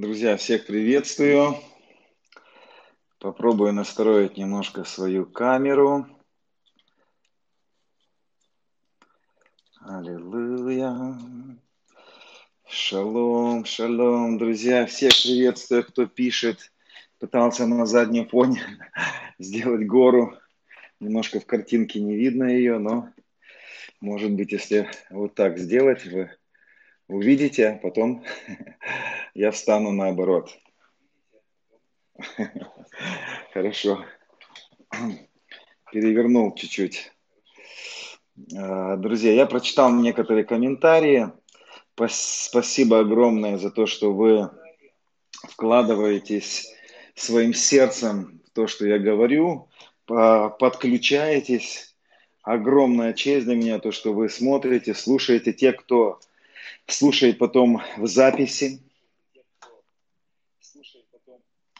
Друзья, всех приветствую. Попробую настроить немножко свою камеру. Аллилуйя. Шалом, шалом, друзья. Всех приветствую, кто пишет. Пытался на заднем фоне сделать гору. Немножко в картинке не видно ее, но может быть, если вот так сделать, вы увидите, а потом я встану наоборот. Хорошо. Перевернул чуть-чуть. А, друзья, я прочитал некоторые комментарии. Спасибо огромное за то, что вы вкладываетесь своим сердцем в то, что я говорю, подключаетесь. Огромная честь для меня то, что вы смотрите, слушаете. Те, кто слушает потом в записи,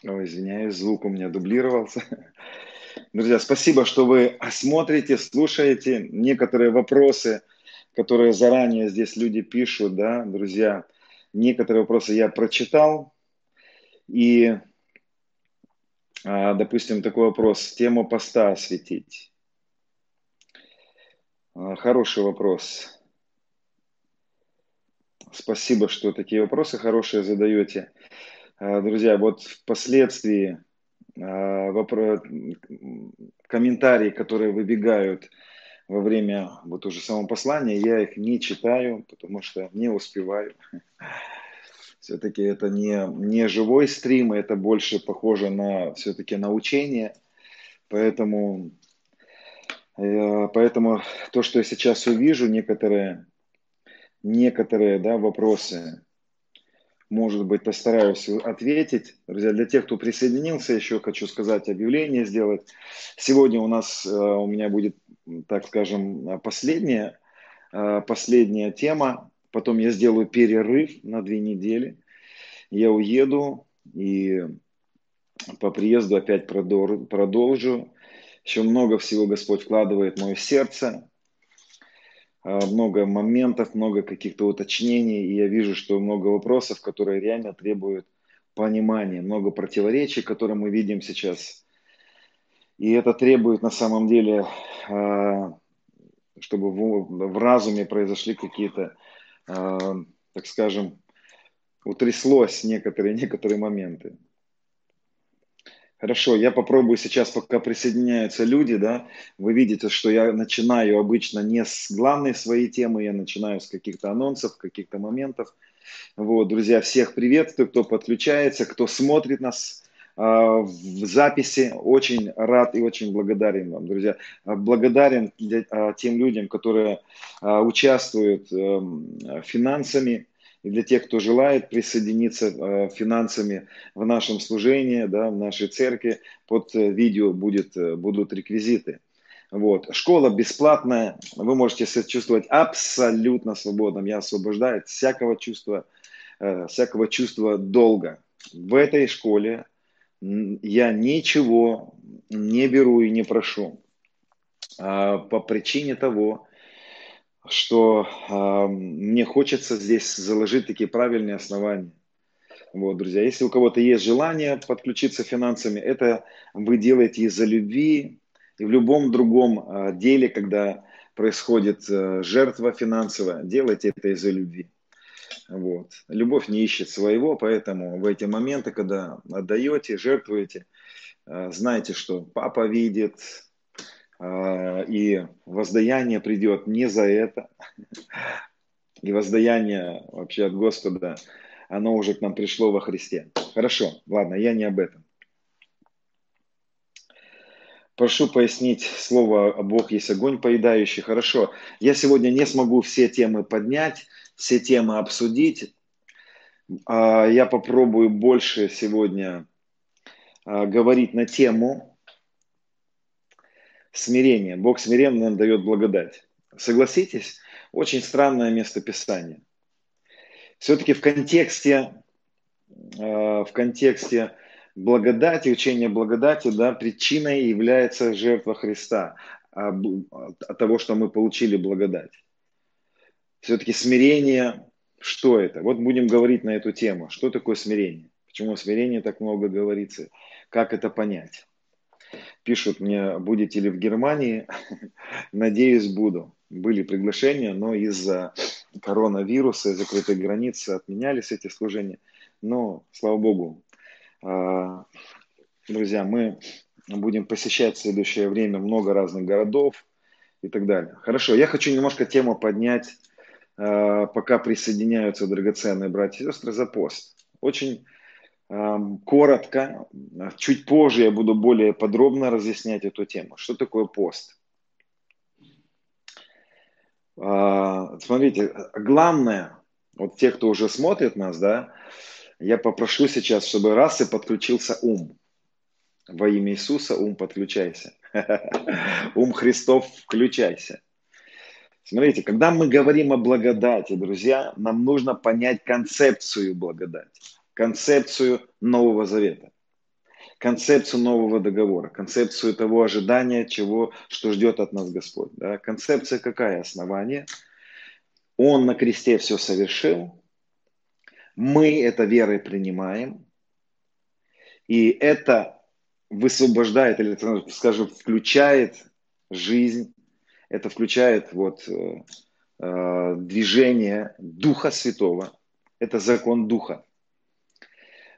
Ой, извиняюсь, звук у меня дублировался. Друзья, спасибо, что вы смотрите, слушаете. Некоторые вопросы, которые заранее здесь люди пишут, да, друзья, некоторые вопросы я прочитал. И, а, допустим, такой вопрос, тему поста осветить. А, хороший вопрос. Спасибо, что такие вопросы хорошие задаете. А, друзья, вот впоследствии вопрос, комментарии, которые выбегают во время вот уже самого послания, я их не читаю, потому что не успеваю. Все-таки это не, не живой стрим, это больше похоже на все-таки на учение. Поэтому, э, поэтому то, что я сейчас увижу, некоторые, некоторые да, вопросы, может быть, постараюсь ответить. Друзья, для тех, кто присоединился, еще хочу сказать, объявление сделать. Сегодня у нас, э, у меня будет, так скажем, последняя, э, последняя тема. Потом я сделаю перерыв на две недели. Я уеду и по приезду опять продолжу. Еще много всего Господь вкладывает в мое сердце. А, много моментов, много каких-то уточнений, и я вижу, что много вопросов, которые реально требуют понимания, много противоречий, которые мы видим сейчас. И это требует на самом деле, а, чтобы в разуме произошли какие-то, а, так скажем, утряслось некоторые, некоторые моменты. Хорошо, я попробую сейчас, пока присоединяются люди, да, вы видите, что я начинаю обычно не с главной своей темы, я начинаю с каких-то анонсов, каких-то моментов. Вот, друзья, всех приветствую, кто подключается, кто смотрит нас э, в записи. Очень рад и очень благодарен вам, друзья. Благодарен для, э, тем людям, которые участвуют э, финансами, и для тех, кто желает присоединиться э, финансами в нашем служении, да, в нашей церкви, под э, видео будет, э, будут реквизиты. Вот. Школа бесплатная, вы можете себя чувствовать абсолютно свободным. Я освобождаю от всякого чувства, всякого чувства долга. В этой школе я ничего не беру и не прошу а, по причине того, что э, мне хочется здесь заложить такие правильные основания. Вот, друзья, если у кого-то есть желание подключиться финансами, это вы делаете из-за любви. И в любом другом э, деле, когда происходит э, жертва финансовая, делайте это из-за любви. Вот. Любовь не ищет своего, поэтому в эти моменты, когда отдаете, жертвуете, э, знайте, что папа видит, и воздаяние придет не за это. И воздаяние вообще от Господа, оно уже к нам пришло во Христе. Хорошо, ладно, я не об этом. Прошу пояснить слово «Бог есть огонь поедающий». Хорошо, я сегодня не смогу все темы поднять, все темы обсудить. А, я попробую больше сегодня а, говорить на тему, смирение. Бог смиренным дает благодать. Согласитесь, очень странное место Писания. Все-таки в контексте, э, в контексте благодати, учения благодати, да, причиной является жертва Христа а, от того, что мы получили благодать. Все-таки смирение Что это? Вот будем говорить на эту тему. Что такое смирение? Почему о смирении так много говорится? Как это понять? Пишут мне, будете ли в Германии? Надеюсь, буду. Были приглашения, но из-за коронавируса закрытой границы отменялись эти служения. Но, слава Богу, а, друзья, мы будем посещать в следующее время много разных городов и так далее. Хорошо, я хочу немножко тему поднять, а, пока присоединяются драгоценные братья и сестры, за пост. Очень коротко, чуть позже я буду более подробно разъяснять эту тему. Что такое пост? А, смотрите, главное, вот те, кто уже смотрит нас, да, я попрошу сейчас, чтобы раз и подключился ум. Во имя Иисуса ум подключайся. Ум Христов включайся. Смотрите, когда мы говорим о благодати, друзья, нам нужно понять концепцию благодати концепцию Нового Завета, концепцию нового договора, концепцию того ожидания, чего, что ждет от нас Господь. Да? Концепция какая? Основание. Он на кресте все совершил. Мы это верой принимаем. И это высвобождает, или, скажем, включает жизнь, это включает вот, э, э движение Духа Святого. Это закон Духа.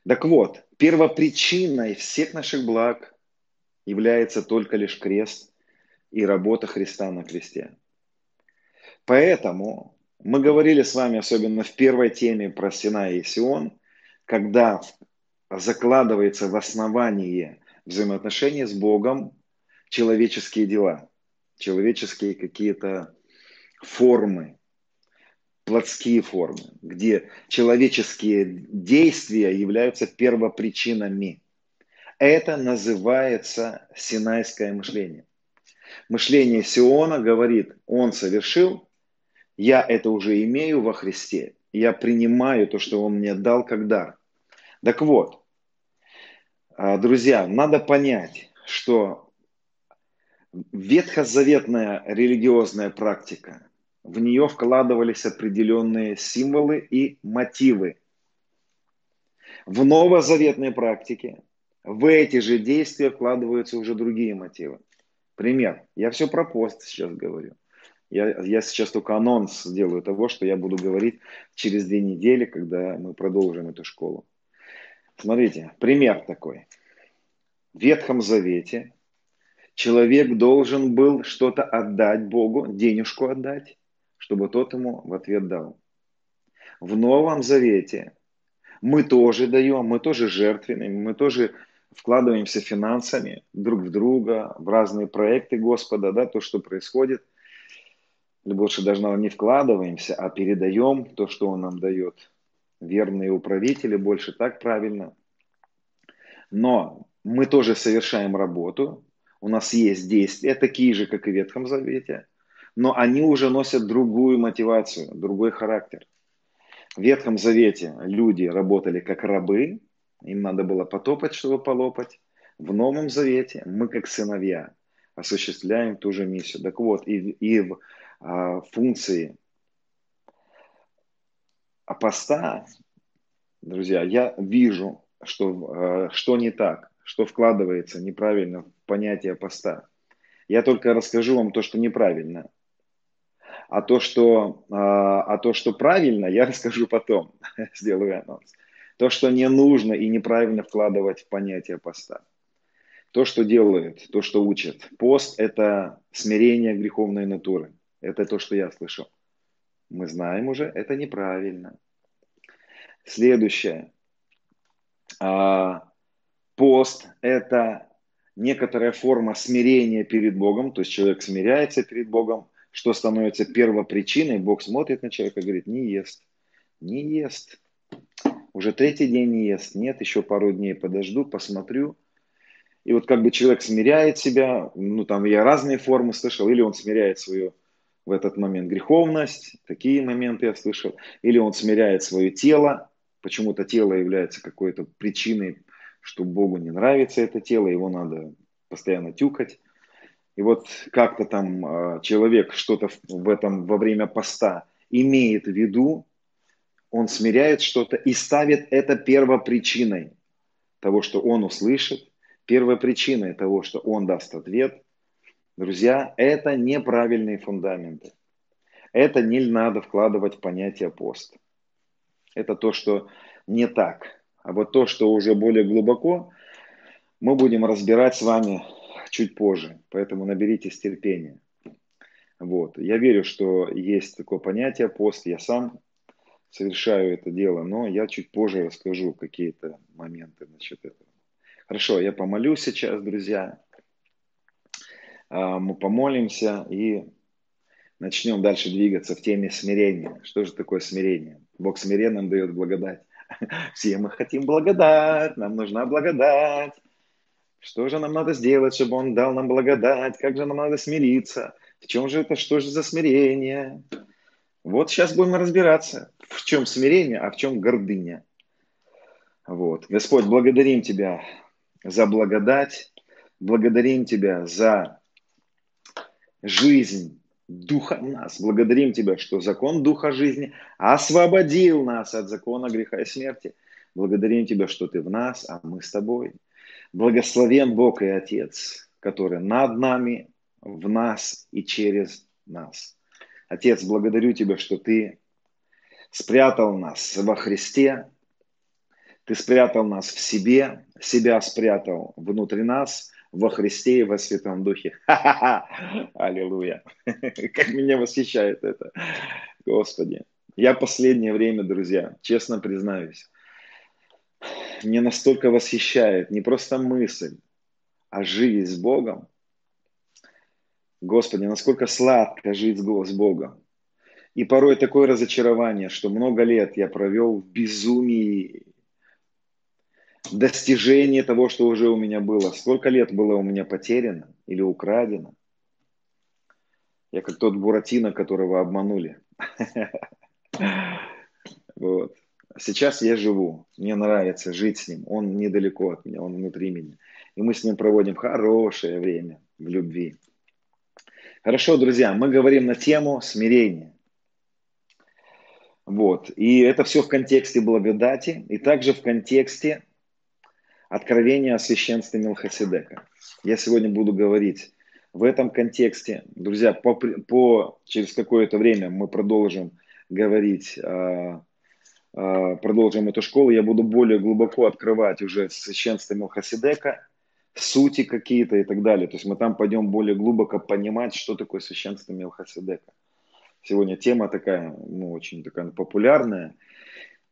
Так вот, первопричиной всех наших благ является только лишь крест и работа Христа на кресте. Поэтому мы говорили с вами, особенно в первой теме про Синай и Сион, когда закладывается в основании взаимоотношения с Богом человеческие дела, человеческие какие-то формы, плотские формы, где человеческие действия являются первопричинами. Это называется синайское мышление. Мышление Сиона говорит, он совершил, я это уже имею во Христе, я принимаю то, что он мне дал как дар. Так вот, а, друзья, надо понять, что ветхозаветная религиозная практика в нее вкладывались определенные символы и мотивы. В новозаветной практике в эти же действия вкладываются уже другие мотивы. Пример. Я все про пост сейчас говорю. Я, я сейчас только анонс делаю того, что я буду говорить через две недели, когда мы продолжим эту школу. Смотрите, пример такой. В Ветхом Завете человек должен был что-то отдать Богу, денежку отдать, чтобы тот ему в ответ дал. В Новом Завете мы тоже даем, мы тоже жертвенны, мы тоже вкладываемся финансами друг в друга, в разные проекты Господа, да, то, что происходит. Больше даже не вкладываемся, а передаем то, что Он нам дает. Верные управители, больше так правильно. Но мы тоже совершаем работу, у нас есть действия, такие же, как и в Ветхом Завете, но они уже носят другую мотивацию, другой характер. В Ветхом Завете люди работали как рабы, им надо было потопать, чтобы полопать. В Новом Завете мы как сыновья осуществляем ту же миссию. Так вот, и, и в а, функции поста, друзья, я вижу, что, а, что не так, что вкладывается неправильно в понятие поста. Я только расскажу вам то, что неправильно. А то, что, а, а то, что правильно, я расскажу потом, сделаю анонс. То, что не нужно и неправильно вкладывать в понятие поста. То, что делают, то, что учат. Пост – это смирение греховной натуры. Это то, что я слышал. Мы знаем уже, это неправильно. Следующее. А, пост – это некоторая форма смирения перед Богом, то есть человек смиряется перед Богом, что становится первопричиной, Бог смотрит на человека и говорит, не ест, не ест. Уже третий день не ест, нет, еще пару дней подожду, посмотрю. И вот как бы человек смиряет себя, ну там я разные формы слышал, или он смиряет свою в этот момент греховность, такие моменты я слышал, или он смиряет свое тело, почему-то тело является какой-то причиной, что Богу не нравится это тело, его надо постоянно тюкать. И вот как-то там а, человек что-то в этом во время поста имеет в виду, он смиряет что-то и ставит это первопричиной того, что он услышит, первопричиной того, что он даст ответ. Друзья, это неправильные фундаменты. Это не надо вкладывать в понятие пост. Это то, что не так. А вот то, что уже более глубоко, мы будем разбирать с вами чуть позже. Поэтому наберитесь терпения. Вот. Я верю, что есть такое понятие пост. Я сам совершаю это дело, но я чуть позже расскажу какие-то моменты насчет этого. Хорошо, я помолюсь сейчас, друзья. А, мы помолимся и начнем дальше двигаться в теме смирения. Что же такое смирение? Бог смиренным дает благодать. Все мы хотим благодать, нам нужна благодать. Что же нам надо сделать, чтобы Он дал нам благодать? Как же нам надо смириться? В чем же это? Что же за смирение? Вот сейчас будем разбираться, в чем смирение, а в чем гордыня. Вот. Господь, благодарим Тебя за благодать, благодарим Тебя за жизнь Духа в нас. Благодарим Тебя, что закон Духа жизни освободил нас от закона греха и смерти. Благодарим Тебя, что Ты в нас, а мы с Тобой. Благословен Бог и Отец, который над нами, в нас и через нас. Отец, благодарю Тебя, что Ты спрятал нас во Христе, Ты спрятал нас в себе, себя спрятал внутри нас, во Христе и во Святом Духе. Ха-ха-ха! Аллилуйя! Как меня восхищает это. Господи. Я последнее время, друзья, честно признаюсь, мне настолько восхищает не просто мысль, а жизнь с Богом, Господи, насколько сладко жить с Богом. И порой такое разочарование, что много лет я провел в безумии достижения того, что уже у меня было. Сколько лет было у меня потеряно или украдено. Я как тот Буратино, которого обманули. Вот. Сейчас я живу. Мне нравится жить с ним. Он недалеко от меня, он внутри меня. И мы с ним проводим хорошее время в любви. Хорошо, друзья, мы говорим на тему смирения. Вот. И это все в контексте благодати и также в контексте откровения о священстве Мелхиседека. Я сегодня буду говорить в этом контексте. Друзья, по, по, через какое-то время мы продолжим говорить, э, э, продолжим эту школу. Я буду более глубоко открывать уже священство Мелхиседека сути какие-то и так далее. То есть мы там пойдем более глубоко понимать, что такое священство Мелхиседека. Сегодня тема такая, ну, очень такая популярная.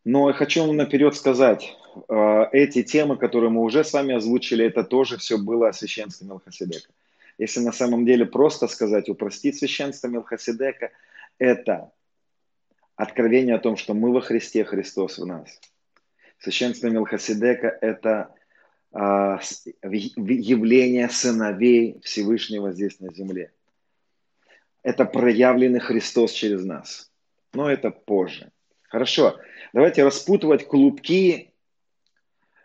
Но я хочу наперед сказать, э, эти темы, которые мы уже с вами озвучили, это тоже все было о священстве Мелхиседека. Если на самом деле просто сказать, упростить священство Мелхиседека, это откровение о том, что мы во Христе, Христос в нас. Священство Мелхиседека – это а, явление сыновей Всевышнего здесь на земле. Это проявленный Христос через нас. Но это позже. Хорошо, давайте распутывать клубки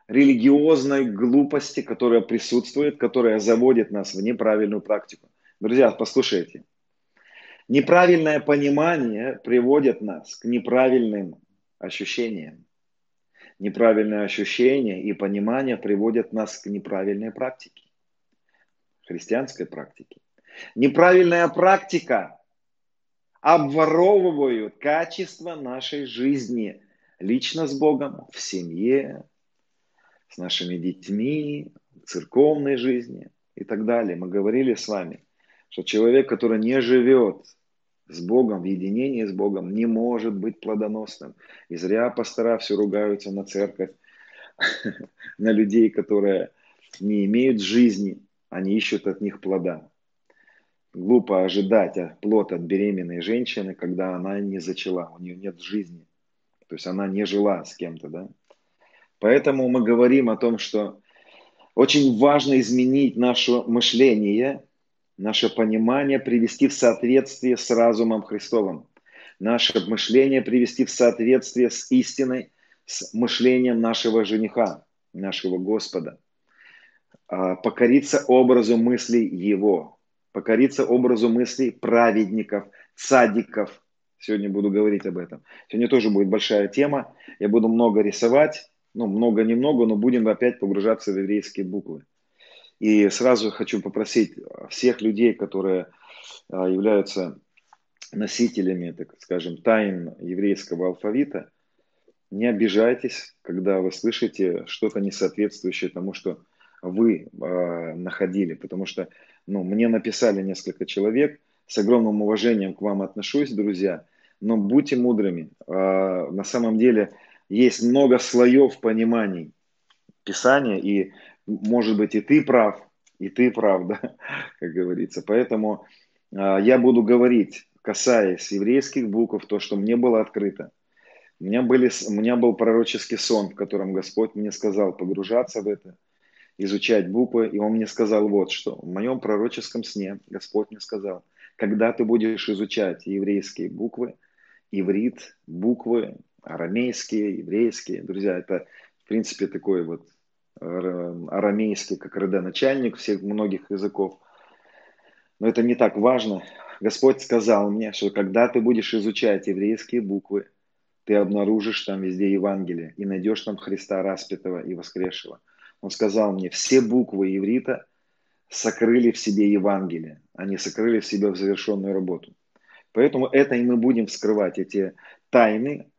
религиозной глупости, которая присутствует, которая заводит нас в неправильную практику. Друзья, послушайте. Неправильное понимание приводит нас к неправильным ощущениям неправильные ощущения и понимание приводят нас к неправильной практике, христианской практике. Неправильная практика обворовывают качество нашей жизни лично с Богом, в семье, с нашими детьми, в церковной жизни и так далее. Мы говорили с вами, что человек, который не живет с Богом, в единении с Богом не может быть плодоносным. И зря пастора все ругаются на церковь, на людей, которые не имеют жизни, они ищут от них плода. Глупо ожидать плод от беременной женщины, когда она не зачала, у нее нет жизни. То есть она не жила с кем-то, да? Поэтому мы говорим о том, что очень важно изменить наше мышление – наше понимание привести в соответствие с разумом Христовым, наше мышление привести в соответствие с истиной, с мышлением нашего жениха, нашего Господа, а, покориться образу мыслей Его, покориться образу мыслей праведников, цадиков, Сегодня буду говорить об этом. Сегодня тоже будет большая тема. Я буду много рисовать. Ну, много-немного, но будем опять погружаться в еврейские буквы. И сразу хочу попросить всех людей, которые а, являются носителями, так скажем, тайн еврейского алфавита, не обижайтесь, когда вы слышите что-то несоответствующее тому, что вы э, находили, потому что ну, мне написали несколько человек, с огромным уважением к вам отношусь, друзья, но будьте мудрыми. Э, на самом деле есть много слоев пониманий Писания, и может быть и ты прав, и ты прав, да, как говорится. Поэтому э, я буду говорить, касаясь еврейских букв, то, что мне было открыто. У меня, были, у меня был пророческий сон, в котором Господь мне сказал погружаться в это, изучать буквы, и Он мне сказал вот что. В моем пророческом сне Господь мне сказал, когда ты будешь изучать еврейские буквы, иврит, буквы, арамейские, еврейские, друзья, это в принципе такой вот арамейский, как родоначальник всех многих языков. Но это не так важно. Господь сказал мне, что когда ты будешь изучать еврейские буквы, ты обнаружишь там везде Евангелие и найдешь там Христа распятого и воскресшего. Он сказал мне, все буквы иврита сокрыли в себе Евангелие, они сокрыли в себе в завершенную работу. Поэтому это и мы будем вскрывать, эти тайны,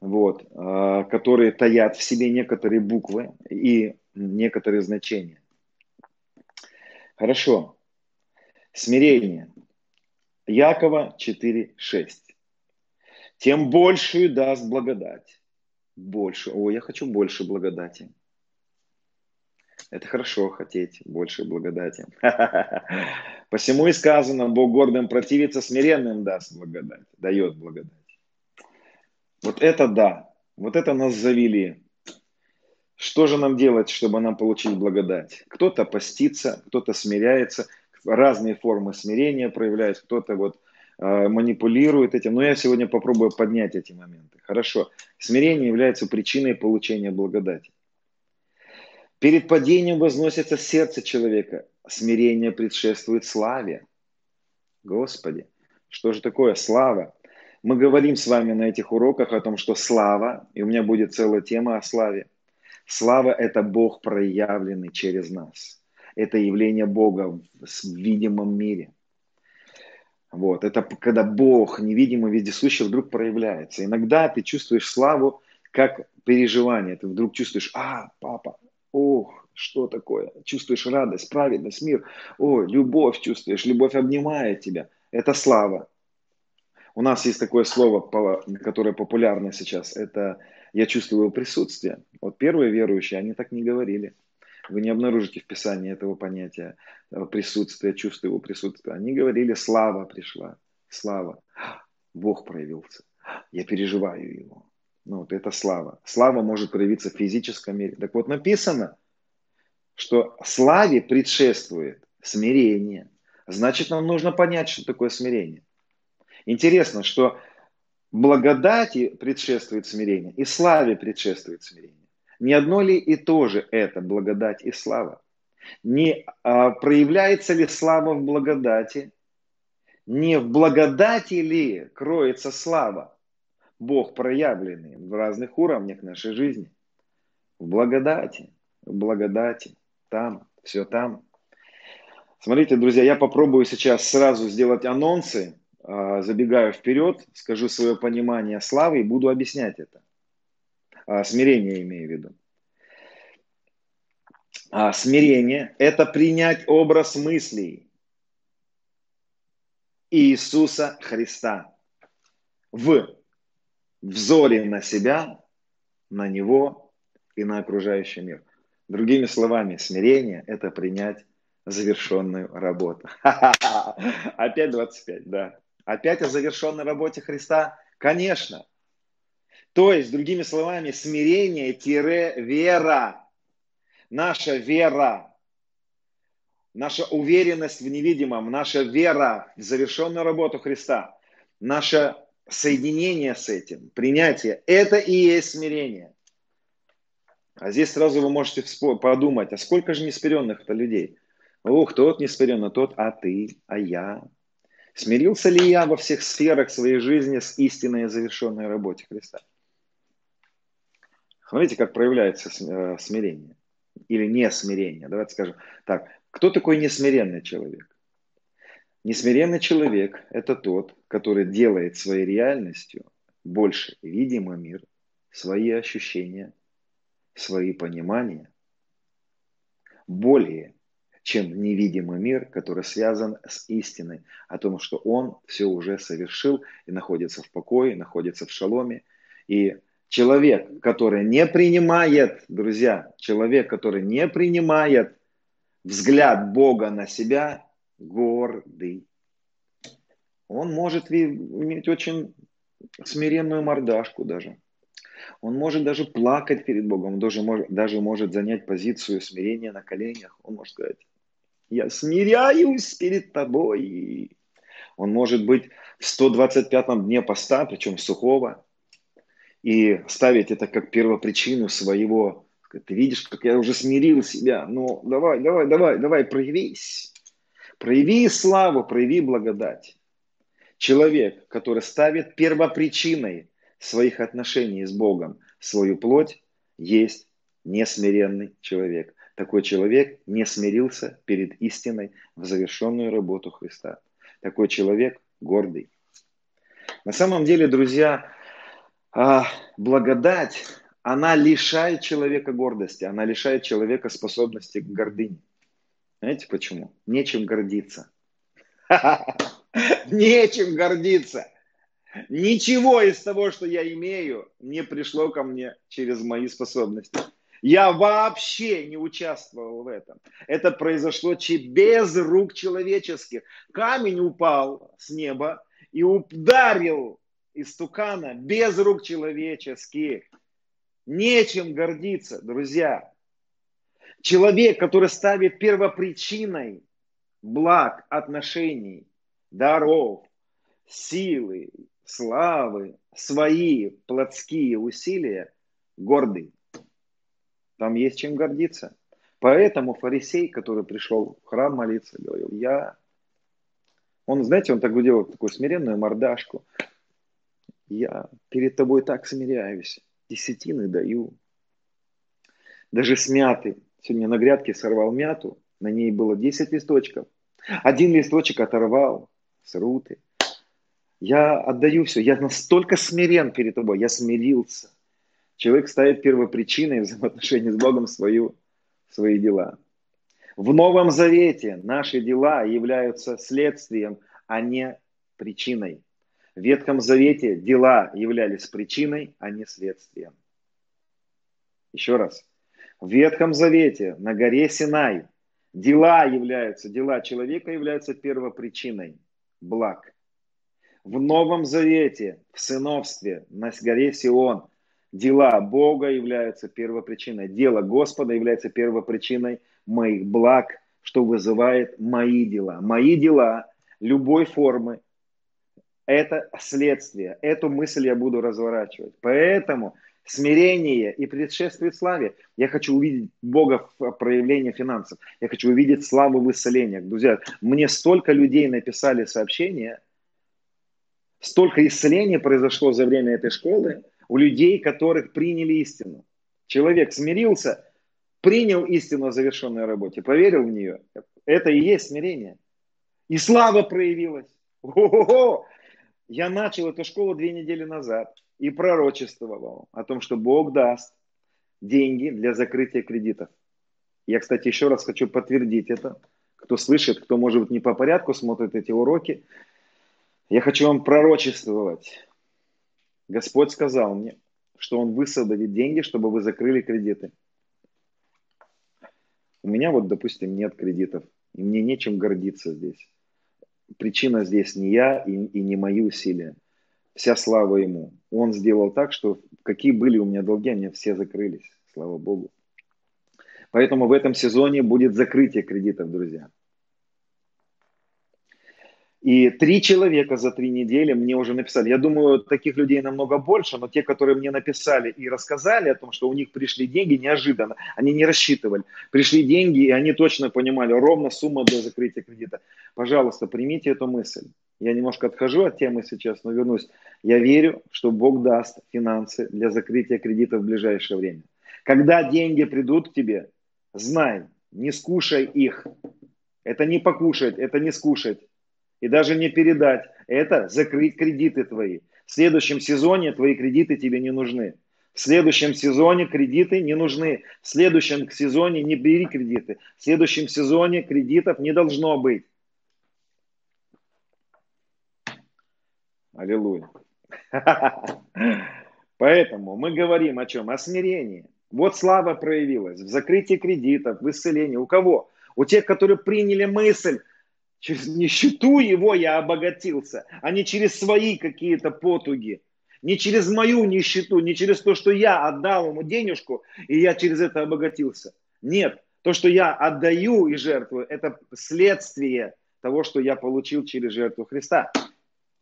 вот, а, которые таят в себе некоторые буквы и некоторые значения. Хорошо. Смирение. Якова 4.6. Тем большую даст благодать. Больше. О, я хочу больше благодати. Это хорошо хотеть больше благодати. Посему и сказано, Бог гордым противится, смиренным даст благодать, дает благодать. Вот это да, вот это нас завели. Что же нам делать, чтобы нам получить благодать? Кто-то постится, кто-то смиряется, разные формы смирения проявляют, кто-то вот э, манипулирует этим. Но я сегодня попробую поднять эти моменты. Хорошо. Смирение является причиной получения благодати. Перед падением возносится сердце человека. Смирение предшествует славе. Господи, что же такое слава? Мы говорим с вами на этих уроках о том, что слава, и у меня будет целая тема о славе. Слава – это Бог, проявленный через нас это явление Бога в видимом мире. Вот, это когда Бог, невидимый, вездесущий, вдруг проявляется. Иногда ты чувствуешь славу как переживание. Ты вдруг чувствуешь, а, папа, ох, что такое? Чувствуешь радость, праведность, мир. О, любовь чувствуешь, любовь обнимает тебя. Это слава. У нас есть такое слово, которое популярно сейчас. Это я чувствую его присутствие. Вот первые верующие, они так не говорили. Вы не обнаружите в Писании этого понятия э, присутствия, чувства его присутствия. Они говорили, слава пришла, слава. Бог проявился. Я переживаю его. Ну, вот это слава. Слава может проявиться в физическом мире. Так вот написано, что славе предшествует смирение. Значит, нам нужно понять, что такое смирение. Интересно, что благодати предшествует смирение и славе предшествует смирение. Не одно ли и то же это благодать и слава? Не а, проявляется ли слава в благодати? Не в благодати ли кроется слава? Бог проявленный в разных уровнях нашей жизни. В благодати, в благодати, там, все там. Смотрите, друзья, я попробую сейчас сразу сделать анонсы, забегаю вперед, скажу свое понимание славы и буду объяснять это. А, смирение имею в виду. А, смирение – это принять образ мыслей Иисуса Христа в взоре на себя, на Него и на окружающий мир. Другими словами, смирение – это принять завершенную работу. Опять 25, да. Опять о завершенной работе Христа? Конечно. То есть, другими словами, смирение-вера. Наша вера, наша уверенность в невидимом, наша вера в завершенную работу Христа, наше соединение с этим, принятие, это и есть смирение. А здесь сразу вы можете подумать, а сколько же неспиренных-то людей? Ух, тот неспиренный, тот, а ты, а я. Смирился ли я во всех сферах своей жизни с истинной и завершенной работе Христа? Смотрите, как проявляется э, смирение или не смирение. Давайте скажем так, кто такой несмиренный человек? Несмиренный человек – это тот, который делает своей реальностью больше видимый мир, свои ощущения, свои понимания, более чем невидимый мир, который связан с истиной о том, что он все уже совершил и находится в покое, находится в шаломе. И человек, который не принимает, друзья, человек, который не принимает взгляд Бога на себя, гордый. Он может иметь очень смиренную мордашку даже. Он может даже плакать перед Богом, он даже может, даже может занять позицию смирения на коленях. Он может сказать, я смиряюсь перед тобой. Он может быть в 125-м дне поста, причем сухого, и ставить это как первопричину своего. Ты видишь, как я уже смирил себя. Ну, давай, давай, давай, давай, проявись. Прояви славу, прояви благодать. Человек, который ставит первопричиной своих отношений с Богом свою плоть, есть несмиренный человек. Такой человек не смирился перед истиной в завершенную работу Христа. Такой человек гордый. На самом деле, друзья, а, благодать, она лишает человека гордости, она лишает человека способности к гордыне. Знаете почему? Нечем гордиться. Нечем гордиться. Ничего из того, что я имею, не пришло ко мне через мои способности. Я вообще не участвовал в этом. Это произошло без рук человеческих. Камень упал с неба и ударил из тукана без рук человеческих. Нечем гордиться, друзья. Человек, который ставит первопричиной благ, отношений, даров, силы, славы, свои плотские усилия, гордый. Там есть чем гордиться. Поэтому фарисей, который пришел в храм молиться, говорил, я... Он, знаете, он так делал такую смиренную мордашку. Я перед тобой так смиряюсь, десятины даю. Даже смятый. Сегодня на грядке сорвал мяту, на ней было 10 листочков. Один листочек оторвал с руты. Я отдаю все. Я настолько смирен перед тобой. Я смирился. Человек ставит первопричиной взаимоотношений с Богом свою, свои дела. В Новом Завете наши дела являются следствием, а не причиной. В Ветхом Завете дела являлись причиной, а не следствием. Еще раз. В Ветхом Завете на горе Синай дела являются, дела человека являются первопричиной благ. В Новом Завете, в сыновстве на горе Сион – Дела Бога являются первопричиной. Дело Господа является первопричиной моих благ, что вызывает мои дела. Мои дела любой формы – это следствие. Эту мысль я буду разворачивать. Поэтому смирение и предшествует славе. Я хочу увидеть Бога в проявлении финансов. Я хочу увидеть славу в исцелениях. Друзья, мне столько людей написали сообщения, столько исцелений произошло за время этой школы – у людей, которых приняли истину. Человек смирился, принял истину о завершенной работе, поверил в нее. Это и есть смирение. И слава проявилась. О-хо-хо! Я начал эту школу две недели назад и пророчествовал о том, что Бог даст деньги для закрытия кредитов. Я, кстати, еще раз хочу подтвердить это. Кто слышит, кто, может быть, не по порядку смотрит эти уроки, я хочу вам пророчествовать Господь сказал мне, что Он высвободит деньги, чтобы вы закрыли кредиты. У меня вот, допустим, нет кредитов, и мне нечем гордиться здесь. Причина здесь не я и, и не мои усилия. Вся слава Ему. Он сделал так, что какие были у меня долги, они все закрылись. Слава Богу. Поэтому в этом сезоне будет закрытие кредитов, друзья. И три человека за три недели мне уже написали. Я думаю, таких людей намного больше, но те, которые мне написали и рассказали о том, что у них пришли деньги неожиданно, они не рассчитывали. Пришли деньги, и они точно понимали ровно сумма для закрытия кредита. Пожалуйста, примите эту мысль. я немножко отхожу от темы сейчас, но вернусь. Я верю, что Бог даст финансы для закрытия кредита в ближайшее время. Когда деньги придут к тебе, знай, не скушай их. Это не покушать, это не скушать. И даже не передать. Это закрыть кредиты твои. В следующем сезоне твои кредиты тебе не нужны. В следующем сезоне кредиты не нужны. В следующем сезоне не бери кредиты. В следующем сезоне кредитов не должно быть. Аллилуйя. Поэтому мы говорим о чем? О смирении. Вот слава проявилась в закрытии кредитов, в исцелении. У кого? У тех, которые приняли мысль, через нищету его я обогатился, а не через свои какие-то потуги. Не через мою нищету, не через то, что я отдал ему денежку, и я через это обогатился. Нет, то, что я отдаю и жертвую, это следствие того, что я получил через жертву Христа.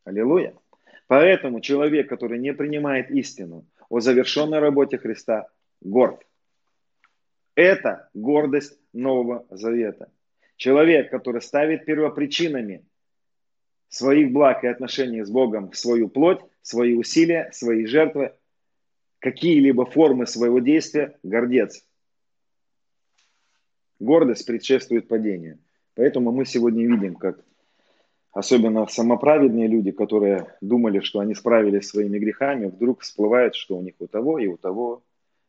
Аллилуйя. Поэтому человек, который не принимает истину о завершенной работе Христа, горд. Это гордость Нового Завета. Человек, который ставит первопричинами своих благ и отношений с Богом свою плоть, свои усилия, свои жертвы, какие-либо формы своего действия, гордец. Гордость предшествует падению. Поэтому мы сегодня видим, как особенно самоправедные люди, которые думали, что они справились своими грехами, вдруг всплывает, что у них у того и у того,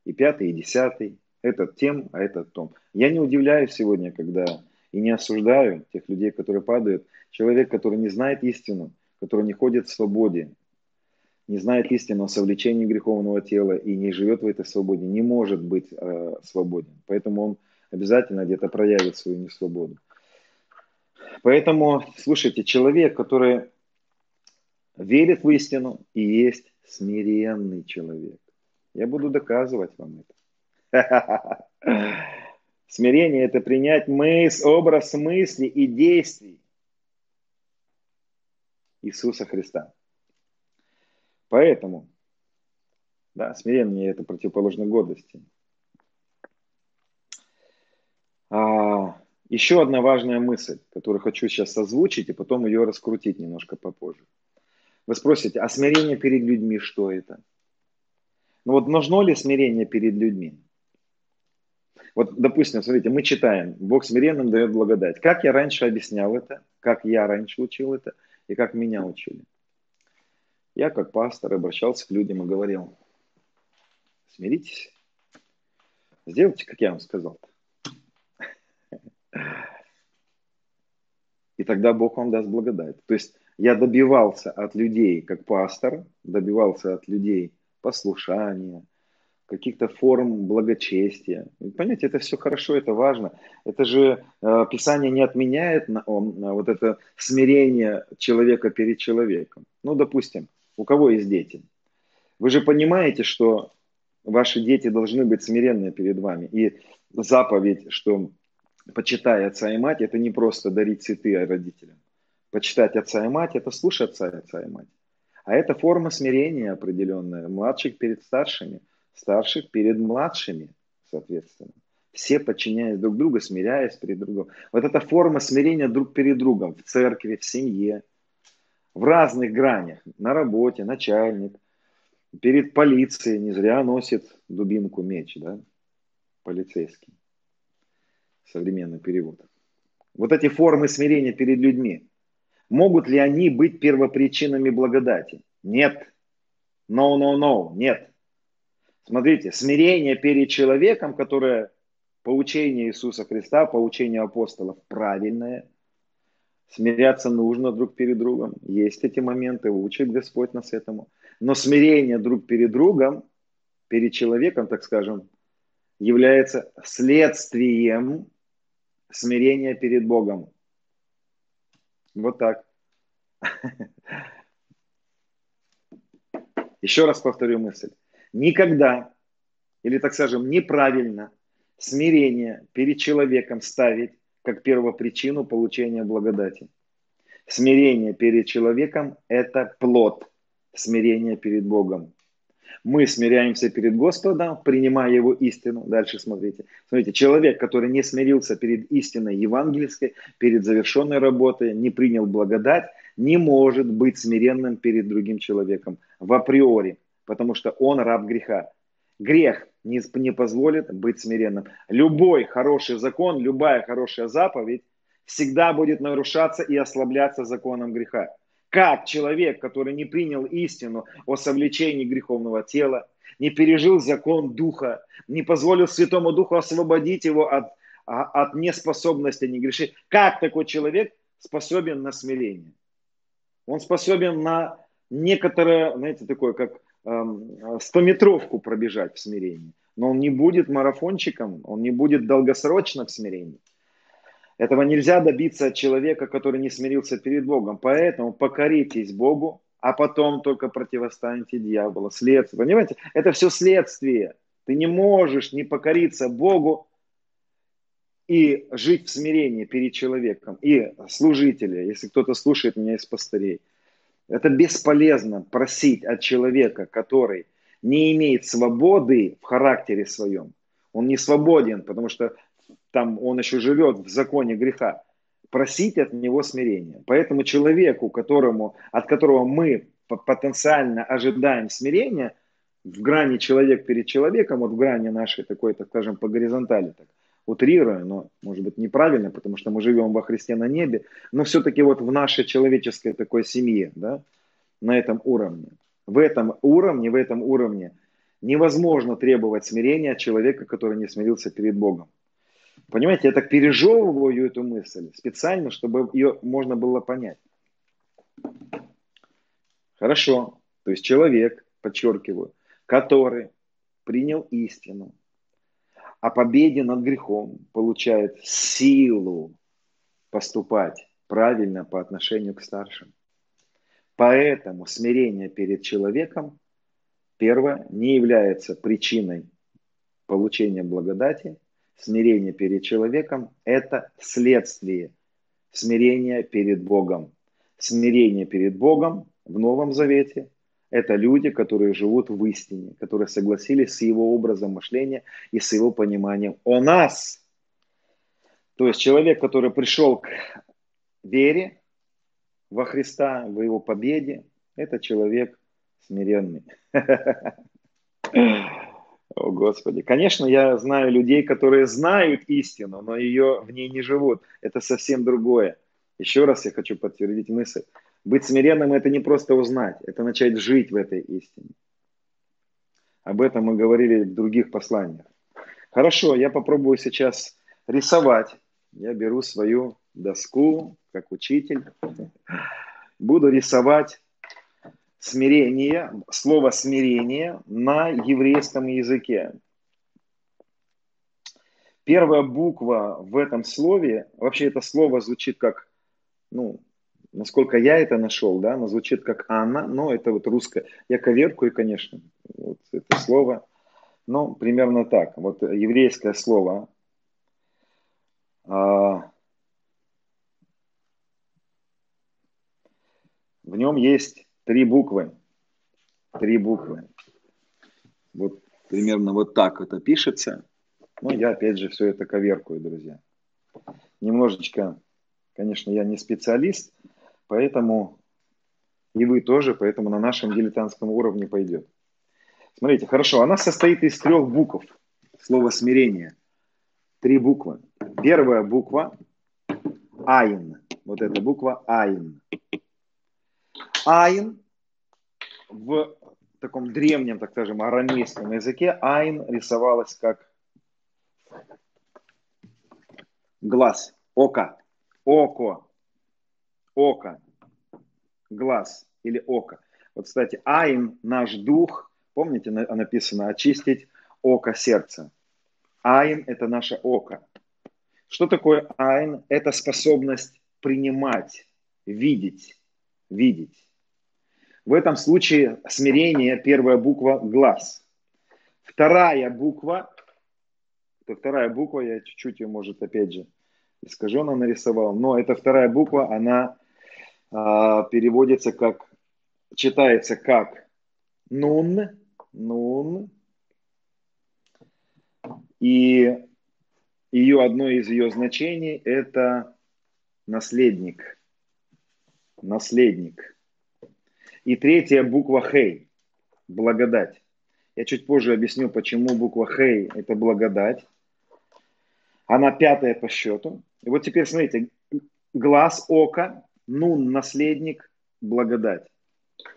и пятый, и десятый, этот тем, а этот том. Я не удивляюсь сегодня, когда и не осуждаю тех людей, которые падают. Человек, который не знает истину, который не ходит в свободе, не знает истину о совлечении греховного тела и не живет в этой свободе, не может быть э, свободен. Поэтому он обязательно где-то проявит свою несвободу. Поэтому, слушайте, человек, который верит в истину и есть смиренный человек. Я буду доказывать вам это. Смирение – это принять мыс, образ мысли и действий Иисуса Христа. Поэтому, да, смирение – это противоположно гордости. А, еще одна важная мысль, которую хочу сейчас озвучить, и потом ее раскрутить немножко попозже. Вы спросите, а смирение перед людьми что это? Ну вот нужно ли смирение перед людьми? Вот, допустим, смотрите, мы читаем, Бог смиренным дает благодать. Как я раньше объяснял это, как я раньше учил это, и как меня учили. Я, как пастор, обращался к людям и говорил, смиритесь, сделайте, как я вам сказал. И тогда Бог вам даст благодать. То есть я добивался от людей, как пастор, добивался от людей послушания, каких-то форм благочестия. Понимаете, это все хорошо, это важно. Это же э, Писание не отменяет на, он, на вот это смирение человека перед человеком. Ну, допустим, у кого есть дети? Вы же понимаете, что ваши дети должны быть смиренны перед вами. И заповедь, что почитай отца и мать, это не просто дарить цветы родителям. Почитать отца и мать – это слушать отца и отца и мать. А это форма смирения определенная, младших перед старшими, старших перед младшими, соответственно. Все подчиняясь друг другу, смиряясь перед другом. Вот эта форма смирения друг перед другом в церкви, в семье, в разных гранях, на работе, начальник, перед полицией, не зря носит дубинку меч, да, полицейский современный перевод. Вот эти формы смирения перед людьми, могут ли они быть первопричинами благодати? Нет. No, no, no, нет. Смотрите, смирение перед человеком, которое по учению Иисуса Христа, по учению апостолов правильное, смиряться нужно друг перед другом. Есть эти моменты, учит Господь нас этому. Но смирение друг перед другом, перед человеком, так скажем, является следствием смирение перед Богом. Вот так. Еще раз повторю мысль. Никогда, или так скажем, неправильно смирение перед человеком ставить как первопричину получения благодати. Смирение перед человеком – это плод смирения перед Богом. Мы смиряемся перед Господом, принимая Его истину. Дальше смотрите. Смотрите, человек, который не смирился перед истиной евангельской, перед завершенной работой, не принял благодать, не может быть смиренным перед другим человеком в априори, потому что он раб греха. Грех не, не позволит быть смиренным. Любой хороший закон, любая хорошая заповедь всегда будет нарушаться и ослабляться законом греха. Как человек, который не принял истину о совлечении греховного тела, не пережил закон Духа, не позволил Святому Духу освободить его от, а, от неспособности не грешить, как такой человек способен на смирение? Он способен на некоторое, знаете, такое, как эм, стометровку пробежать в смирении. Но он не будет марафончиком, он не будет долгосрочно в смирении. Этого нельзя добиться от человека, который не смирился перед Богом. Поэтому покоритесь Богу, а потом только противостаньте дьяволу. Следствие. Понимаете? Это все следствие. Ты не можешь не покориться Богу и жить в смирении перед человеком. И служители, если кто-то слушает меня из пастырей, это бесполезно просить от человека, который не имеет свободы в характере своем. Он не свободен, потому что там он еще живет в законе греха, просить от него смирения. Поэтому человеку, которому, от которого мы потенциально ожидаем смирения, в грани человек перед человеком, вот в грани нашей такой, так скажем, по горизонтали, так, утрируя, но, может быть, неправильно, потому что мы живем во Христе на небе, но все-таки вот в нашей человеческой такой семье, да, на этом уровне. В этом уровне, в этом уровне невозможно требовать смирения от человека, который не смирился перед Богом. Понимаете, я так пережевываю эту мысль специально, чтобы ее можно было понять. Хорошо. То есть человек, подчеркиваю, который принял истину о победе над грехом, получает силу поступать правильно по отношению к старшим. Поэтому смирение перед человеком, первое, не является причиной получения благодати – Смирение перед человеком – это следствие смирения перед Богом. Смирение перед Богом в Новом Завете – это люди, которые живут в истине, которые согласились с Его образом мышления и с Его пониманием о нас. То есть человек, который пришел к вере во Христа, в Его победе, это человек смиренный. О, Господи. Конечно, я знаю людей, которые знают истину, но ее в ней не живут. Это совсем другое. Еще раз я хочу подтвердить мысль. Быть смиренным – это не просто узнать, это начать жить в этой истине. Об этом мы говорили в других посланиях. Хорошо, я попробую сейчас рисовать. Я беру свою доску, как учитель. Буду рисовать смирение, слово смирение на еврейском языке. Первая буква в этом слове, вообще это слово звучит как, ну, насколько я это нашел, да, оно звучит как Анна, но это вот русское. Я коверкую, конечно, вот это слово, но примерно так. Вот еврейское слово. А, в нем есть Три буквы. Три буквы. Вот примерно вот так это пишется. Но я опять же все это коверкую, друзья. Немножечко, конечно, я не специалист, поэтому и вы тоже, поэтому на нашем дилетантском уровне пойдет. Смотрите, хорошо, она состоит из трех букв. Слово смирение. Три буквы. Первая буква Айн. Вот эта буква Айн. Айн в таком древнем, так скажем, арамейском языке айн рисовалась как глаз, око, око, око, глаз или око. Вот, кстати, айн, наш дух, помните, написано очистить око сердца. Айн – это наше око. Что такое айн? Это способность принимать, видеть, видеть. В этом случае смирение, первая буква глаз. Вторая буква, это вторая буква, я чуть-чуть ее, может, опять же, искаженно нарисовал, но эта вторая буква, она переводится как, читается как нун, нун, и ее одно из ее значений это наследник. наследник. И третья буква Хей, благодать. Я чуть позже объясню, почему буква Хей – это благодать. Она пятая по счету. И вот теперь смотрите, глаз, око, нун, наследник, благодать.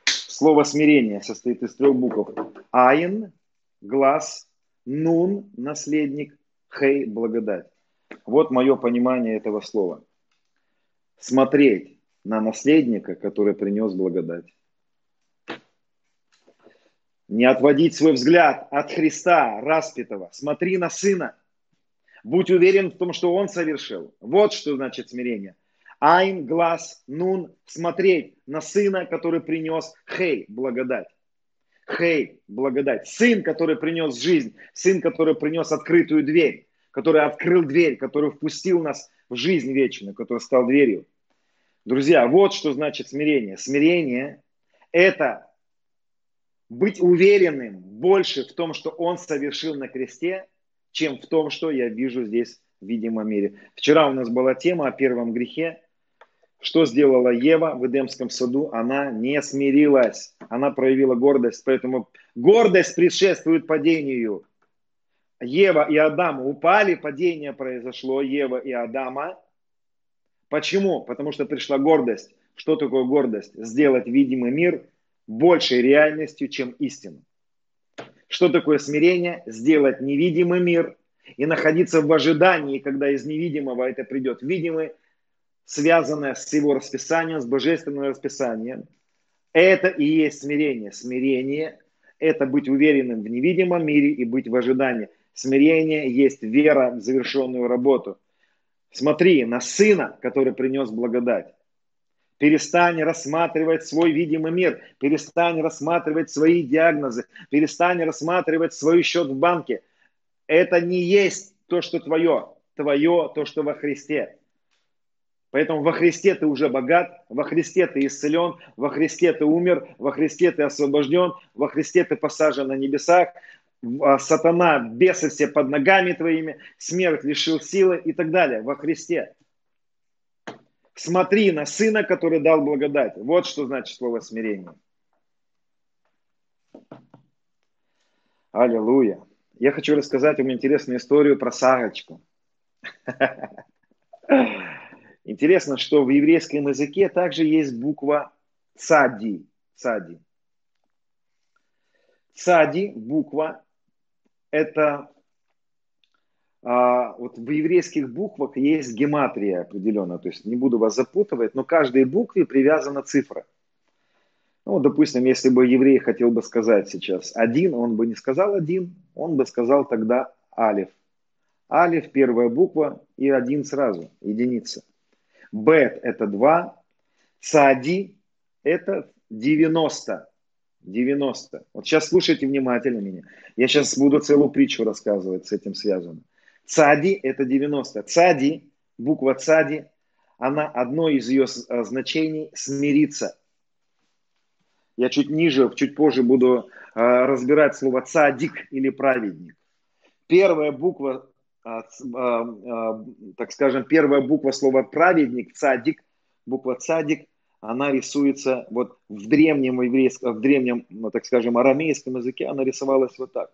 Слово смирение состоит из трех букв. Айн, глаз, нун, наследник, хей, благодать. Вот мое понимание этого слова. Смотреть на наследника, который принес благодать. Не отводить свой взгляд от Христа распятого. Смотри на Сына. Будь уверен в том, что Он совершил. Вот что значит смирение. Айн, глаз, нун, смотреть на сына, который принес хей, благодать. Хей, благодать. Сын, который принес жизнь. Сын, который принес открытую дверь. Который открыл дверь, который впустил нас в жизнь вечную, который стал дверью. Друзья, вот что значит смирение. Смирение – это быть уверенным больше в том, что Он совершил на кресте, чем в том, что я вижу здесь в видимом мире. Вчера у нас была тема о первом грехе. Что сделала Ева в Эдемском саду? Она не смирилась. Она проявила гордость. Поэтому гордость предшествует падению. Ева и Адам упали, падение произошло, Ева и Адама. Почему? Потому что пришла гордость. Что такое гордость? Сделать видимый мир большей реальностью, чем истину. Что такое смирение? Сделать невидимый мир и находиться в ожидании, когда из невидимого это придет видимый, связанное с его расписанием, с божественным расписанием. Это и есть смирение. Смирение – это быть уверенным в невидимом мире и быть в ожидании. Смирение есть вера в завершенную работу. Смотри на сына, который принес благодать. Перестань рассматривать свой видимый мир. Перестань рассматривать свои диагнозы. Перестань рассматривать свой счет в банке. Это не есть то, что твое. Твое, то, что во Христе. Поэтому во Христе ты уже богат, во Христе ты исцелен, во Христе ты умер, во Христе ты освобожден, во Христе ты посажен на небесах, а, сатана, бесы все под ногами твоими, смерть лишил силы и так далее во Христе. Смотри на Сына, который дал благодать. Вот что значит слово смирение. Аллилуйя. Я хочу рассказать вам интересную историю про Сарочку. Интересно, что в еврейском языке также есть буква цади. Цади. Цади, буква, это а, вот в еврейских буквах есть гематрия определенная, то есть не буду вас запутывать, но каждой букве привязана цифра. Ну, допустим, если бы еврей хотел бы сказать сейчас один, он бы не сказал один, он бы сказал тогда алиф. Алиф, первая буква и один сразу, единица. Бет это 2, Цади это 90. 90. Вот сейчас слушайте внимательно меня. Я сейчас буду целую притчу рассказывать с этим связано. Цади – это 90. Цади, буква цади, она одно из ее э, значений – смириться. Я чуть ниже, чуть позже буду э, разбирать слово цадик или праведник. Первая буква, так скажем, первая буква слова праведник, цадик, буква цадик, она рисуется вот в древнем еврейском, в древнем, ну, так скажем, арамейском языке, она рисовалась вот так.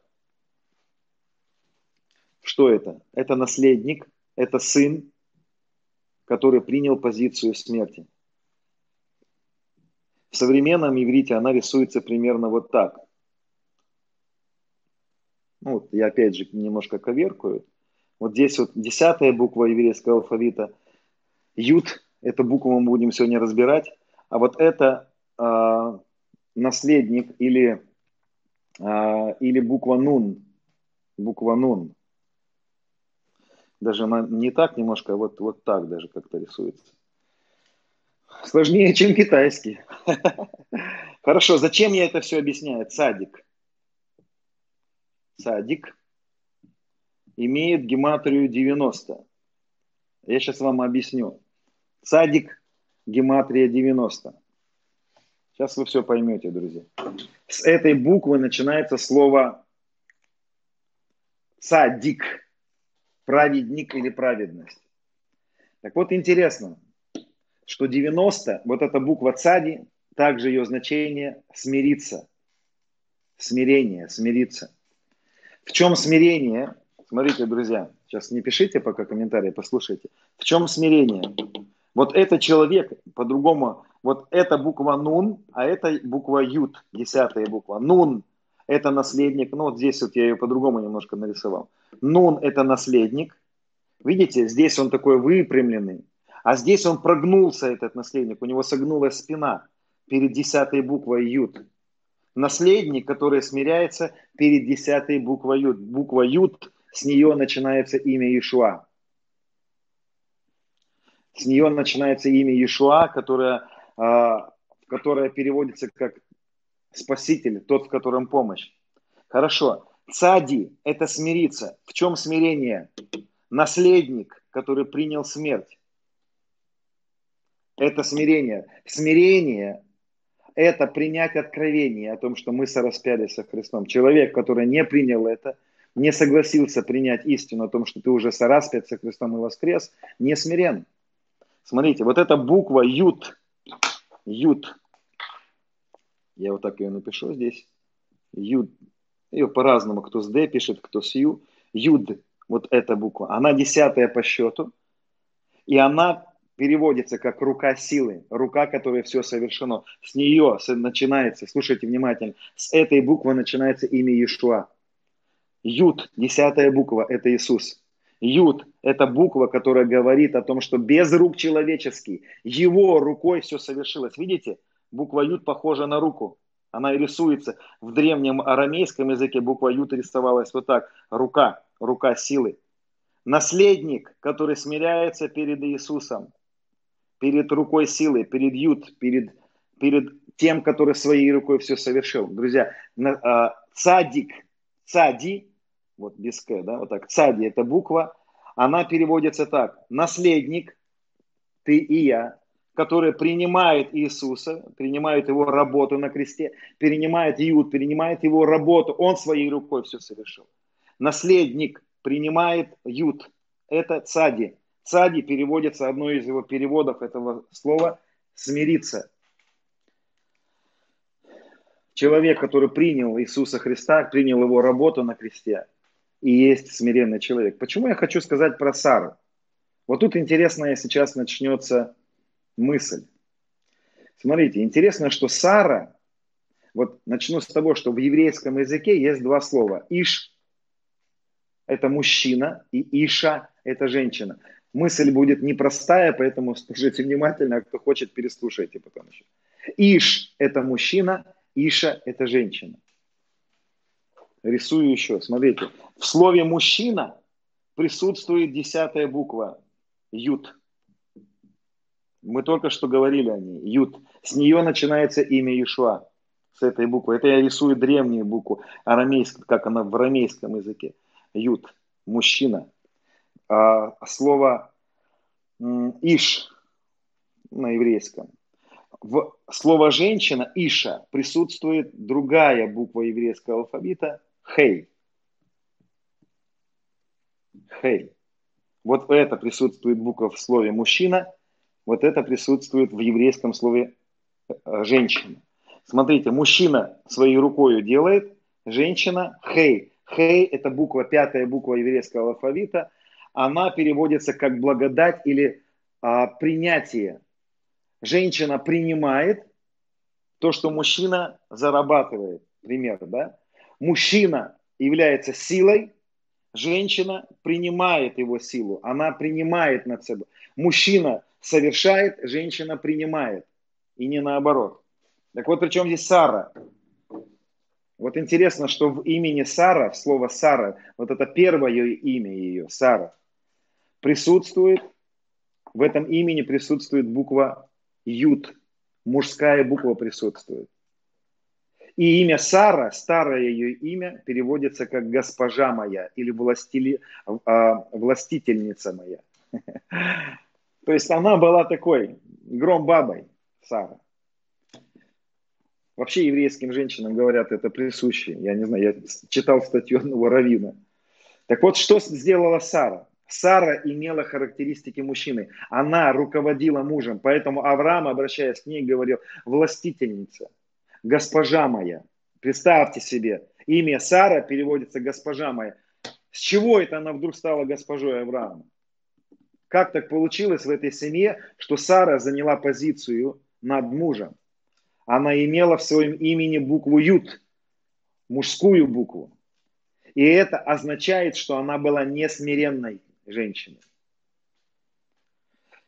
Что это? Это наследник, это сын, который принял позицию смерти. В современном иврите она рисуется примерно вот так. Ну, вот я опять же немножко коверкую. Вот здесь вот десятая буква еврейского алфавита. Ют, эту букву мы будем сегодня разбирать. А вот это э, наследник или, э, или буква нун. Буква нун. Даже она не так немножко, а вот, вот так даже как-то рисуется. Сложнее, чем китайский. Хорошо, зачем я это все объясняю? Садик. Садик имеет гематрию 90. Я сейчас вам объясню. Садик, гематрия 90. Сейчас вы все поймете, друзья. С этой буквы начинается слово садик праведник или праведность. Так вот интересно, что 90, вот эта буква цади, также ее значение смириться. Смирение, смириться. В чем смирение? Смотрите, друзья, сейчас не пишите пока комментарии, послушайте. В чем смирение? Вот это человек, по-другому, вот эта буква нун, а это буква ют, десятая буква. Нун – это наследник, ну вот здесь вот я ее по-другому немножко нарисовал. Нун – это наследник. Видите, здесь он такой выпрямленный, а здесь он прогнулся, этот наследник, у него согнулась спина перед десятой буквой ют. Наследник, который смиряется перед десятой буквой ют. Буква ют, с нее начинается имя Иешуа. С нее начинается имя Иешуа, которое, а, которое переводится как Спаситель, тот, в котором помощь. Хорошо. Цади – это смириться. В чем смирение? Наследник, который принял смерть. Это смирение. Смирение – это принять откровение о том, что мы сораспялись со Христом. Человек, который не принял это, не согласился принять истину о том, что ты уже сораспят со Христом и воскрес, не смирен. Смотрите, вот эта буква Ют, Ют, я вот так ее напишу здесь, Ют, ее по-разному, кто с Д пишет, кто с Ю, Юд, вот эта буква, она десятая по счету, и она переводится как рука силы, рука, которая все совершено. С нее начинается, слушайте внимательно, с этой буквы начинается имя Иешуа. Юд, десятая буква, это Иисус. Юд – это буква, которая говорит о том, что без рук человеческих, его рукой все совершилось. Видите, буква Юд похожа на руку. Она рисуется в древнем арамейском языке, буква Юд рисовалась вот так. Рука, рука силы. Наследник, который смиряется перед Иисусом, перед рукой силы, перед Юд, перед, перед тем, который своей рукой все совершил. Друзья, а, цадик, цади вот без К, да, вот так, цади это буква, она переводится так, наследник, ты и я, который принимает Иисуса, принимает его работу на кресте, принимает Иуд, принимает его работу, он своей рукой все совершил. Наследник принимает Юд, это цади. Цади переводится, одно из его переводов этого слова, смириться. Человек, который принял Иисуса Христа, принял его работу на кресте, и есть смиренный человек. Почему я хочу сказать про Сару? Вот тут интересная сейчас начнется мысль. Смотрите, интересно, что Сара, вот начну с того, что в еврейском языке есть два слова. Иш – это мужчина, и Иша – это женщина. Мысль будет непростая, поэтому слушайте внимательно, а кто хочет, переслушайте потом еще. Иш – это мужчина, Иша – это женщина. Рисую еще. Смотрите. В слове «мужчина» присутствует десятая буква «ют». Мы только что говорили о ней. «Ют». С нее начинается имя Иешуа. С этой буквы. Это я рисую древнюю букву, арамейскую, как она в арамейском языке. «Ют». Мужчина. А, слово «иш» на еврейском. В слово «женщина» «иша» присутствует другая буква еврейского алфавита Хей. Хей. Вот это присутствует буква в слове мужчина, вот это присутствует в еврейском слове э, женщина. Смотрите, мужчина своей рукой делает, женщина хей. Хей – это буква, пятая буква еврейского алфавита. Она переводится как благодать или а, принятие. Женщина принимает то, что мужчина зарабатывает. Пример, да? Мужчина является силой, женщина принимает его силу, она принимает над собой. Мужчина совершает, женщина принимает, и не наоборот. Так вот, причем здесь Сара. Вот интересно, что в имени Сара, слово Сара, вот это первое имя ее, Сара, присутствует, в этом имени присутствует буква Ют, мужская буква присутствует. И имя Сара, старое ее имя, переводится как «госпожа моя» или властили, а, «властительница моя». То есть она была такой гром-бабой, Сара. Вообще еврейским женщинам говорят это присуще. Я не знаю, я читал статью одного равина. Так вот, что сделала Сара? Сара имела характеристики мужчины. Она руководила мужем. Поэтому Авраам, обращаясь к ней, говорил, властительница, госпожа моя. Представьте себе, имя Сара переводится госпожа моя. С чего это она вдруг стала госпожой Авраама? Как так получилось в этой семье, что Сара заняла позицию над мужем? Она имела в своем имени букву Ют, мужскую букву. И это означает, что она была несмиренной женщиной.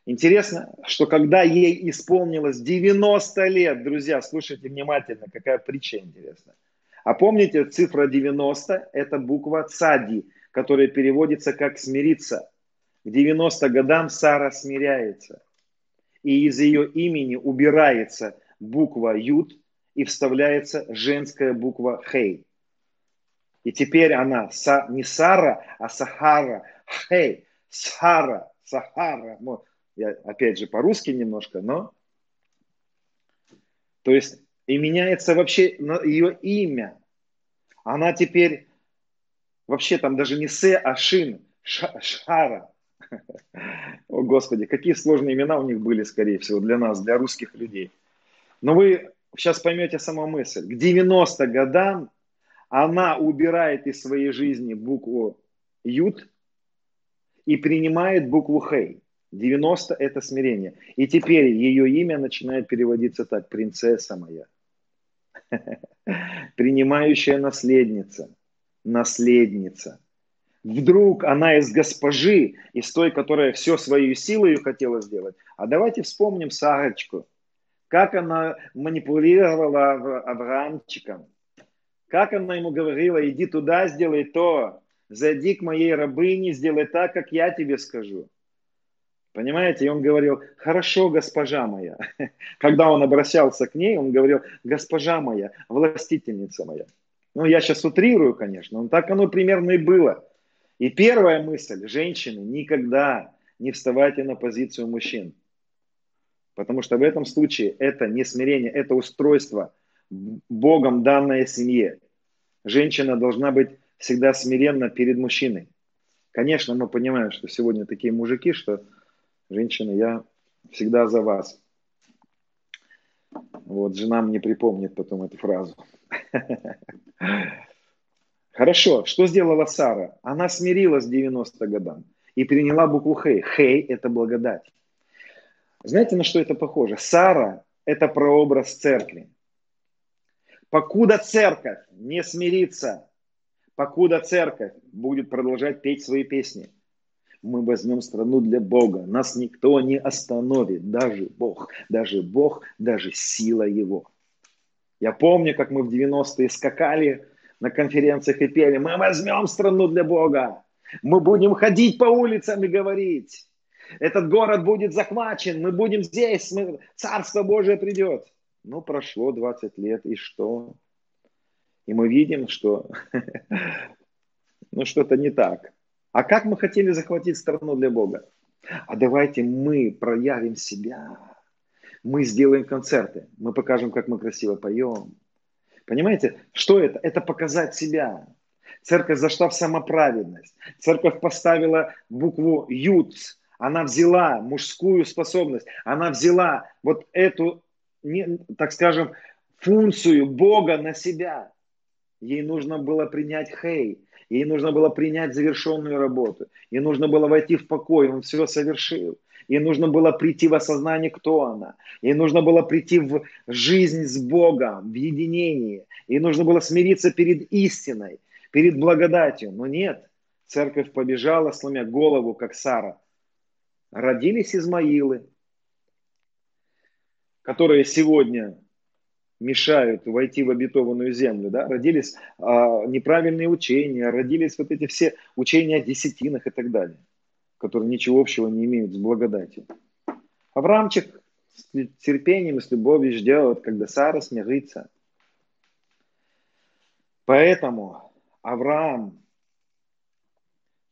Интересно, что когда ей исполнилось 90 лет, друзья, слушайте внимательно, какая притча интересная. А помните, цифра 90 – это буква цади, которая переводится как «смириться». К 90 годам Сара смиряется. И из ее имени убирается буква Юд и вставляется женская буква Хей. И теперь она не Сара, а Сахара. Хей, Сахара, Сахара. Я опять же по-русски немножко, но... То есть и меняется вообще ее имя. Она теперь вообще там даже не Се, а Шин, Шара. О, Господи, какие сложные имена у них были, скорее всего, для нас, для русских людей. Но вы сейчас поймете сама мысль. К 90 годам она убирает из своей жизни букву Ют и принимает букву Хей. 90 – это смирение. И теперь ее имя начинает переводиться так. Принцесса моя. Принимающая наследница. Наследница. Вдруг она из госпожи, из той, которая все своей силой хотела сделать. А давайте вспомним Сарочку. Как она манипулировала Авраамчиком. Как она ему говорила, иди туда, сделай то. Зайди к моей рабыне, сделай так, как я тебе скажу. Понимаете? И он говорил, хорошо, госпожа моя. Когда он обращался к ней, он говорил, госпожа моя, властительница моя. Ну, я сейчас утрирую, конечно, но так оно примерно и было. И первая мысль, женщины, никогда не вставайте на позицию мужчин. Потому что в этом случае это не смирение, это устройство, Богом данное семье. Женщина должна быть всегда смиренна перед мужчиной. Конечно, мы понимаем, что сегодня такие мужики, что женщины, я всегда за вас. Вот, жена мне припомнит потом эту фразу. Хорошо, что сделала Сара? Она смирилась 90 годам и приняла букву Хей. Хей – это благодать. Знаете, на что это похоже? Сара – это прообраз церкви. Покуда церковь не смирится, покуда церковь будет продолжать петь свои песни, мы возьмем страну для Бога. Нас никто не остановит, даже Бог, даже Бог, даже сила Его. Я помню, как мы в 90-е скакали на конференциях и пели, мы возьмем страну для Бога. Мы будем ходить по улицам и говорить. Этот город будет захвачен, мы будем здесь, мы, Царство Божие придет. Ну, прошло 20 лет, и что? И мы видим, что ну, что-то не так. А как мы хотели захватить страну для Бога? А давайте мы проявим себя. Мы сделаем концерты. Мы покажем, как мы красиво поем. Понимаете, что это? Это показать себя. Церковь зашла в самоправедность. Церковь поставила букву «ют». Она взяла мужскую способность. Она взяла вот эту, так скажем, функцию Бога на себя. Ей нужно было принять хей. Ей нужно было принять завершенную работу. Ей нужно было войти в покой. Он все совершил. Ей нужно было прийти в осознание, кто она. Ей нужно было прийти в жизнь с Богом, в единение. Ей нужно было смириться перед истиной, перед благодатью. Но нет, церковь побежала, сломя голову, как Сара. Родились Измаилы, которые сегодня мешают войти в обетованную землю, да, родились а, неправильные учения, родились вот эти все учения о десятинах и так далее, которые ничего общего не имеют с благодатью. Авраамчик с терпением и с любовью ждет, когда Сара смирится. Поэтому Авраам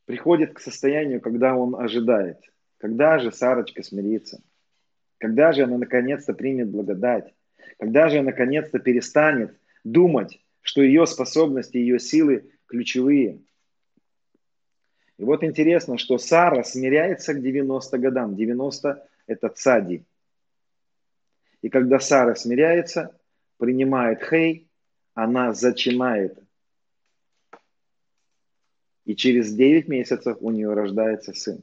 приходит к состоянию, когда он ожидает. Когда же Сарочка смирится? Когда же она наконец-то примет благодать? Когда же наконец-то перестанет думать, что ее способности, ее силы ключевые. И вот интересно, что Сара смиряется к 90 годам. 90 – это цади. И когда Сара смиряется, принимает хей, она зачинает. И через 9 месяцев у нее рождается сын.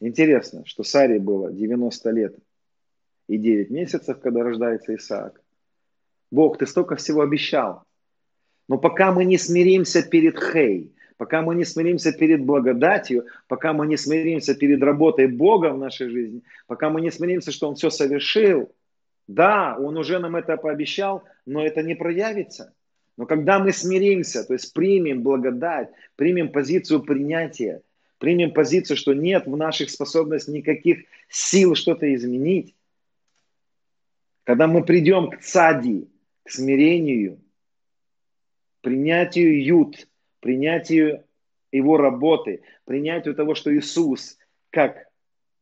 Интересно, что Саре было 90 лет и 9 месяцев, когда рождается Исаак. Бог, ты столько всего обещал. Но пока мы не смиримся перед Хей, пока мы не смиримся перед благодатью, пока мы не смиримся перед работой Бога в нашей жизни, пока мы не смиримся, что Он все совершил, да, Он уже нам это пообещал, но это не проявится. Но когда мы смиримся, то есть примем благодать, примем позицию принятия, примем позицию, что нет в наших способностях никаких сил что-то изменить, когда мы придем к цади, к смирению, принятию ют, принятию его работы, принятию того, что Иисус, как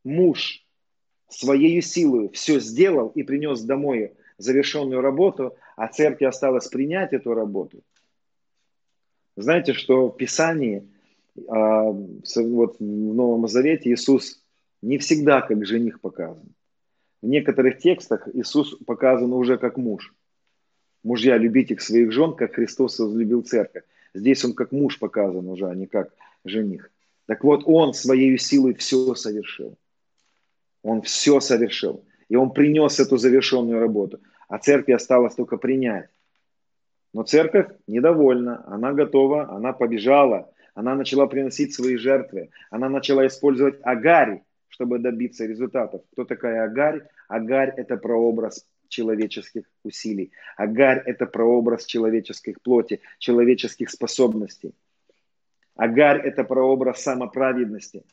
муж, своей силой все сделал и принес домой завершенную работу, а церкви осталось принять эту работу. Знаете, что в Писании, а, вот в Новом Завете Иисус не всегда как жених показан. В некоторых текстах Иисус показан уже как муж. Мужья, любите своих жен, как Христос возлюбил церковь. Здесь он как муж показан уже, а не как жених. Так вот, он своей силой все совершил. Он все совершил. И он принес эту завершенную работу. А церкви осталось только принять. Но церковь недовольна, она готова, она побежала, она начала приносить свои жертвы, она начала использовать агарь, чтобы добиться результатов. Кто такая агарь? Агарь – это прообраз человеческих усилий. Агарь – это прообраз человеческих плоти, человеческих способностей. Агарь – это прообраз самоправедности.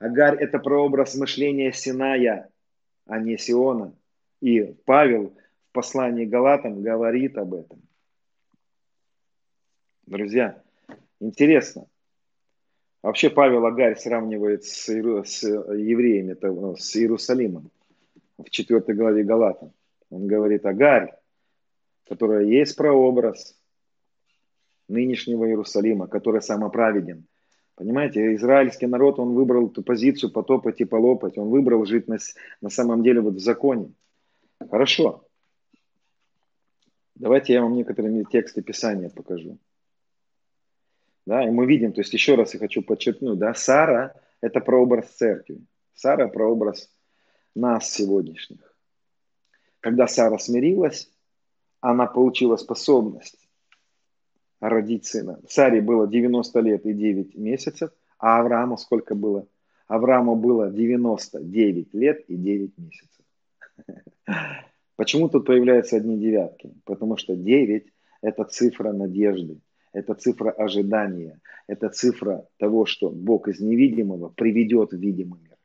Агарь – это прообраз мышления Синая, а не Сиона. И Павел в послании Галатам говорит об этом. Друзья, интересно. Вообще Павел Агарь сравнивает с, с евреями, ну, с Иерусалимом в 4 главе Галатам. Он говорит, Агарь, которая есть прообраз нынешнего Иерусалима, который самоправеден. Понимаете, израильский народ, он выбрал эту позицию потопать и полопать. Он выбрал жить на, на самом деле вот в законе. Хорошо. Давайте я вам некоторые тексты Писания покажу. Да, и мы видим, то есть еще раз я хочу подчеркнуть, да, Сара – это прообраз церкви. Сара – прообраз нас сегодняшних. Когда Сара смирилась, она получила способность родить сына. Саре было 90 лет и 9 месяцев, а Аврааму сколько было? Аврааму было 99 лет и 9 месяцев. Почему тут появляются одни девятки? Потому что 9 – это цифра надежды, это цифра ожидания, это цифра того, что Бог из невидимого приведет в видимый мир.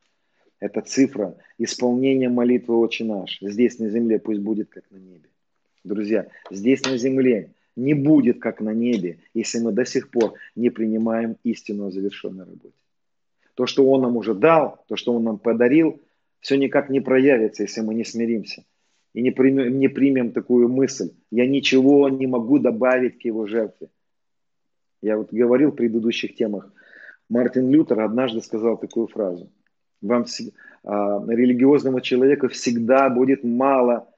Это цифра исполнения молитвы «Отче наш». Здесь на земле пусть будет, как на небе. Друзья, здесь на земле не будет, как на небе, если мы до сих пор не принимаем истину о завершенной работе. То, что Он нам уже дал, то, что Он нам подарил, все никак не проявится, если мы не смиримся и не примем, не примем такую мысль. Я ничего не могу добавить к Его жертве. Я вот говорил в предыдущих темах. Мартин Лютер однажды сказал такую фразу. Вам, а, религиозному человеку всегда будет мало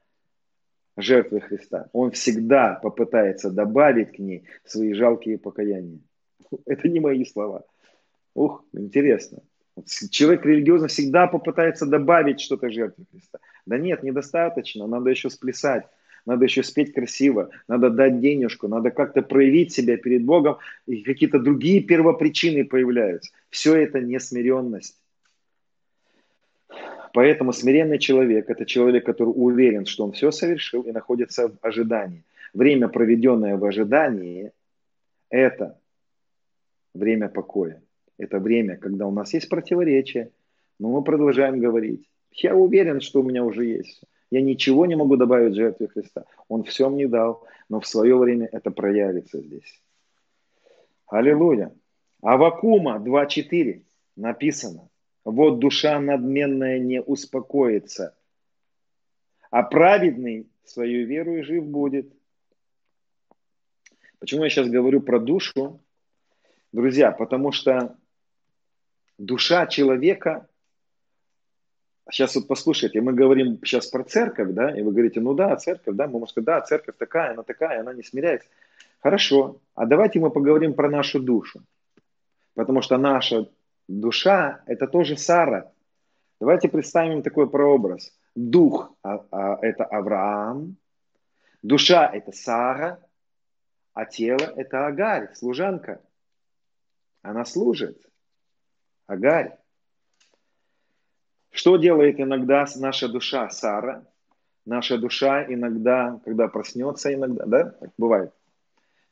жертвы Христа. Он всегда попытается добавить к ней свои жалкие покаяния. Это не мои слова. Ух, интересно. Человек религиозно всегда попытается добавить что-то жертве Христа. Да нет, недостаточно, надо еще сплясать, надо еще спеть красиво, надо дать денежку, надо как-то проявить себя перед Богом, и какие-то другие первопричины появляются. Все это несмиренность. Поэтому смиренный человек – это человек, который уверен, что он все совершил и находится в ожидании. Время, проведенное в ожидании, это время покоя. Это время, когда у нас есть противоречие, но мы продолжаем говорить. Я уверен, что у меня уже есть. Я ничего не могу добавить жертве Христа. Он все мне дал, но в свое время это проявится здесь. Аллилуйя. Авакума 2.4 написано. Вот душа надменная не успокоится, а праведный свою веру и жив будет. Почему я сейчас говорю про душу? Друзья, потому что Душа человека, сейчас вот послушайте, мы говорим сейчас про церковь, да, и вы говорите, ну да, церковь, да, мы можем сказать, да, церковь такая, она такая, она не смиряется. Хорошо, а давайте мы поговорим про нашу душу. Потому что наша душа – это тоже Сара. Давайте представим такой прообраз. Дух а, а, – это Авраам, душа – это Сара, а тело – это Агарь, служанка. Она служит. Агарь. Что делает иногда наша душа, Сара? Наша душа иногда, когда проснется, иногда, да, так бывает,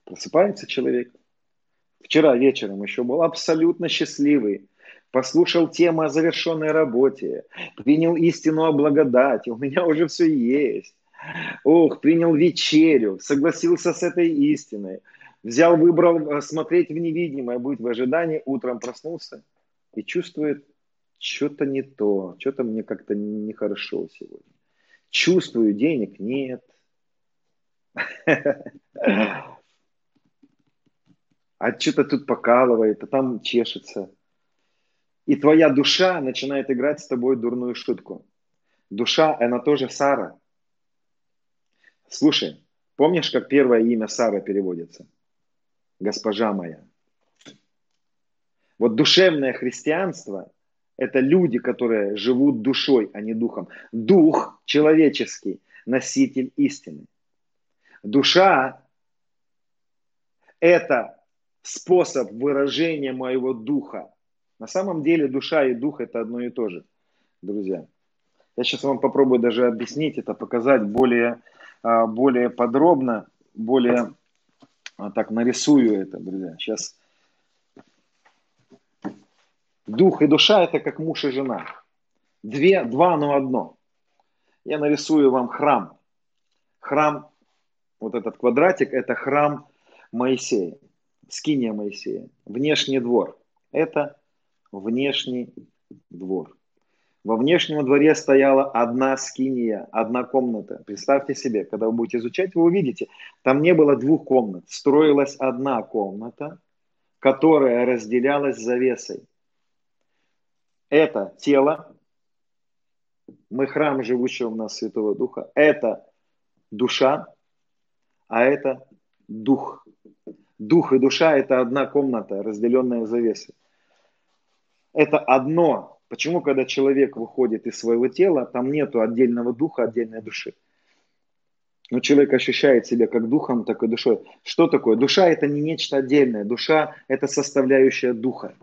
просыпается человек. Вчера вечером еще был абсолютно счастливый, послушал тему о завершенной работе, принял истину о благодати, у меня уже все есть. Ох, принял вечерю, согласился с этой истиной, взял, выбрал э, смотреть в невидимое, быть в ожидании, утром проснулся и чувствует, что-то не то, что-то мне как-то нехорошо сегодня. Чувствую, денег нет. А что-то тут покалывает, а там чешется. И твоя душа начинает играть с тобой дурную шутку. Душа, она тоже Сара. Слушай, помнишь, как первое имя Сара переводится? Госпожа моя. Вот душевное христианство – это люди, которые живут душой, а не духом. Дух человеческий – носитель истины. Душа – это способ выражения моего духа. На самом деле душа и дух – это одно и то же, друзья. Я сейчас вам попробую даже объяснить это, показать более, а, более подробно, более а, так нарисую это, друзья. Сейчас Дух и душа – это как муж и жена. Две, два, но одно. Я нарисую вам храм. Храм, вот этот квадратик, это храм Моисея. Скиния Моисея. Внешний двор. Это внешний двор. Во внешнем дворе стояла одна скиния, одна комната. Представьте себе, когда вы будете изучать, вы увидите, там не было двух комнат. Строилась одна комната, которая разделялась завесой это тело, мы храм живущего в нас Святого Духа, это душа, а это дух. Дух и душа – это одна комната, разделенная завесой. Это одно. Почему, когда человек выходит из своего тела, там нету отдельного духа, отдельной души? Но человек ощущает себя как духом, так и душой. Что такое? Душа – это не нечто отдельное. Душа – это составляющая духа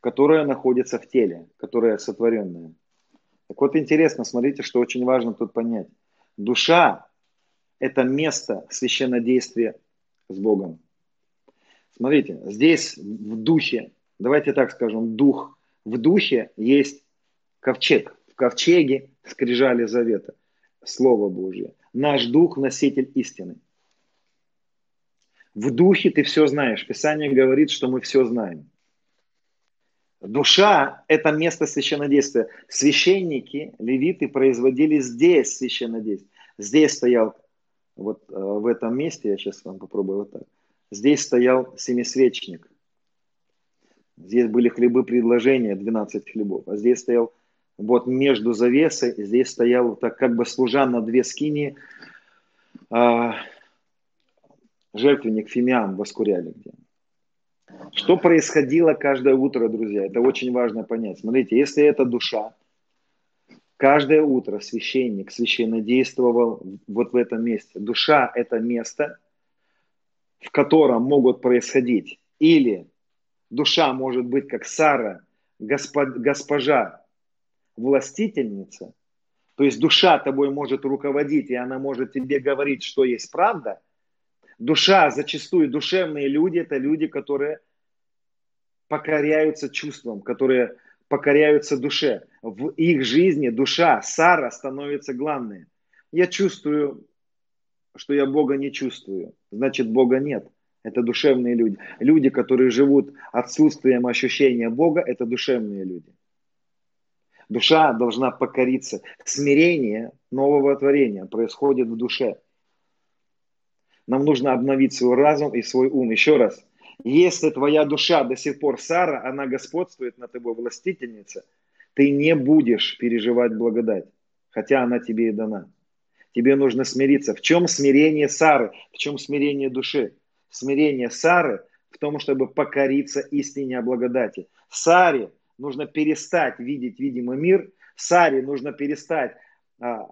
которая находится в теле, которая сотворенная. Так вот интересно, смотрите, что очень важно тут понять. Душа – это место священнодействия с Богом. Смотрите, здесь в духе, давайте так скажем, дух, в духе есть ковчег. В ковчеге скрижали завета, Слово Божье. Наш дух – носитель истины. В духе ты все знаешь. Писание говорит, что мы все знаем. Душа – это место священнодействия. Священники, левиты производили здесь священнодействие. Здесь стоял, вот э, в этом месте, я сейчас вам попробую вот так. Здесь стоял семисвечник. Здесь были хлебы предложения, 12 хлебов. А здесь стоял вот между завесой, здесь стоял так как бы служа на две скини, а, жертвенник фимиам воскуряли где. Что происходило каждое утро, друзья? Это очень важно понять. Смотрите, если это душа, каждое утро священник священно действовал вот в этом месте. Душа – это место, в котором могут происходить или душа может быть как Сара, госпожа, властительница, то есть душа тобой может руководить, и она может тебе говорить, что есть правда – Душа, зачастую душевные люди, это люди, которые покоряются чувствам, которые покоряются душе. В их жизни душа, Сара становится главной. Я чувствую, что я Бога не чувствую. Значит, Бога нет. Это душевные люди. Люди, которые живут отсутствием ощущения Бога, это душевные люди. Душа должна покориться. Смирение нового творения происходит в душе. Нам нужно обновить свой разум и свой ум. Еще раз, Если твоя душа до сих пор Сара, она господствует над тобой, властительница, ты не будешь переживать благодать, хотя она тебе и дана. Тебе нужно смириться. В чем смирение Сары? В чем смирение души? Смирение Сары в том, чтобы покориться истине о благодати. Саре нужно перестать видеть видимый мир. Саре нужно перестать а,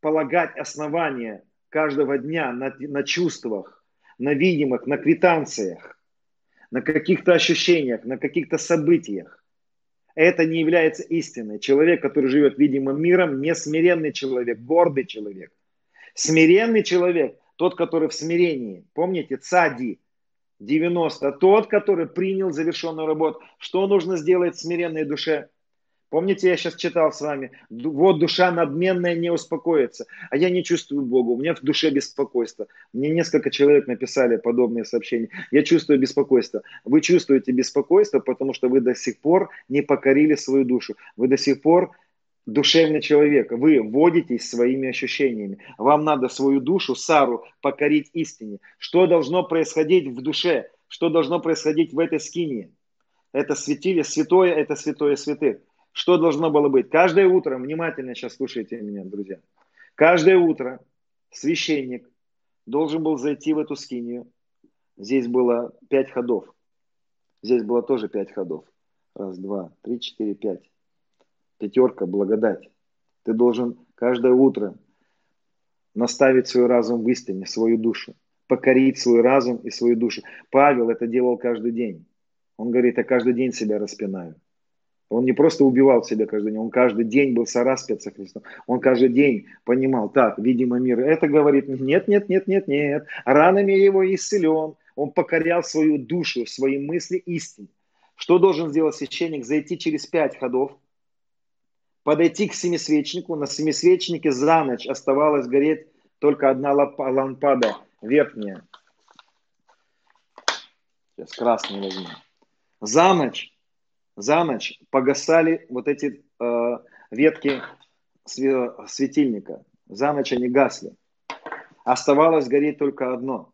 полагать основания каждого дня на, на чувствах, на видимых, на квитанциях, на каких-то ощущениях, на каких-то событиях. Это не является истиной. Человек, который живет видимым миром, не смиренный человек, гордый человек. Смиренный человек, тот, который в смирении. Помните, цади, 90. Тот, который принял завершенную работу. Что нужно сделать смиренной душе? Помните, я сейчас читал с вами, вот душа надменная не успокоится, а я не чувствую Бога, у меня в душе беспокойство. Мне несколько человек написали подобные сообщения. Я чувствую беспокойство. Вы чувствуете беспокойство, потому что вы до сих пор не покорили свою душу. Вы до сих пор душевный человек. Вы водитесь своими ощущениями. Вам надо свою душу, Сару, покорить истине. Что должно происходить в душе? Что должно происходить в этой скине? Это светили, святое, это святое святых. Что должно было быть? Каждое утро, внимательно сейчас слушайте меня, друзья. Каждое утро священник должен был зайти в эту скинию. Здесь было пять ходов. Здесь было тоже пять ходов. Раз, два, три, четыре, пять пятерка, благодать. Ты должен каждое утро наставить свой разум в истине, свою душу, покорить свой разум и свою душу. Павел это делал каждый день. Он говорит, я каждый день себя распинаю. Он не просто убивал себя каждый день, он каждый день был сораспят со. Он каждый день понимал, так, видимо, мир. Это говорит, нет, нет, нет, нет, нет. Ранами его исцелен. Он покорял свою душу, свои мысли истине. Что должен сделать священник? Зайти через пять ходов – подойти к семисвечнику. На семисвечнике за ночь оставалась гореть только одна лампада верхняя. Сейчас красный возьму. За ночь, за ночь погасали вот эти э, ветки светильника. За ночь они гасли. Оставалось гореть только одно.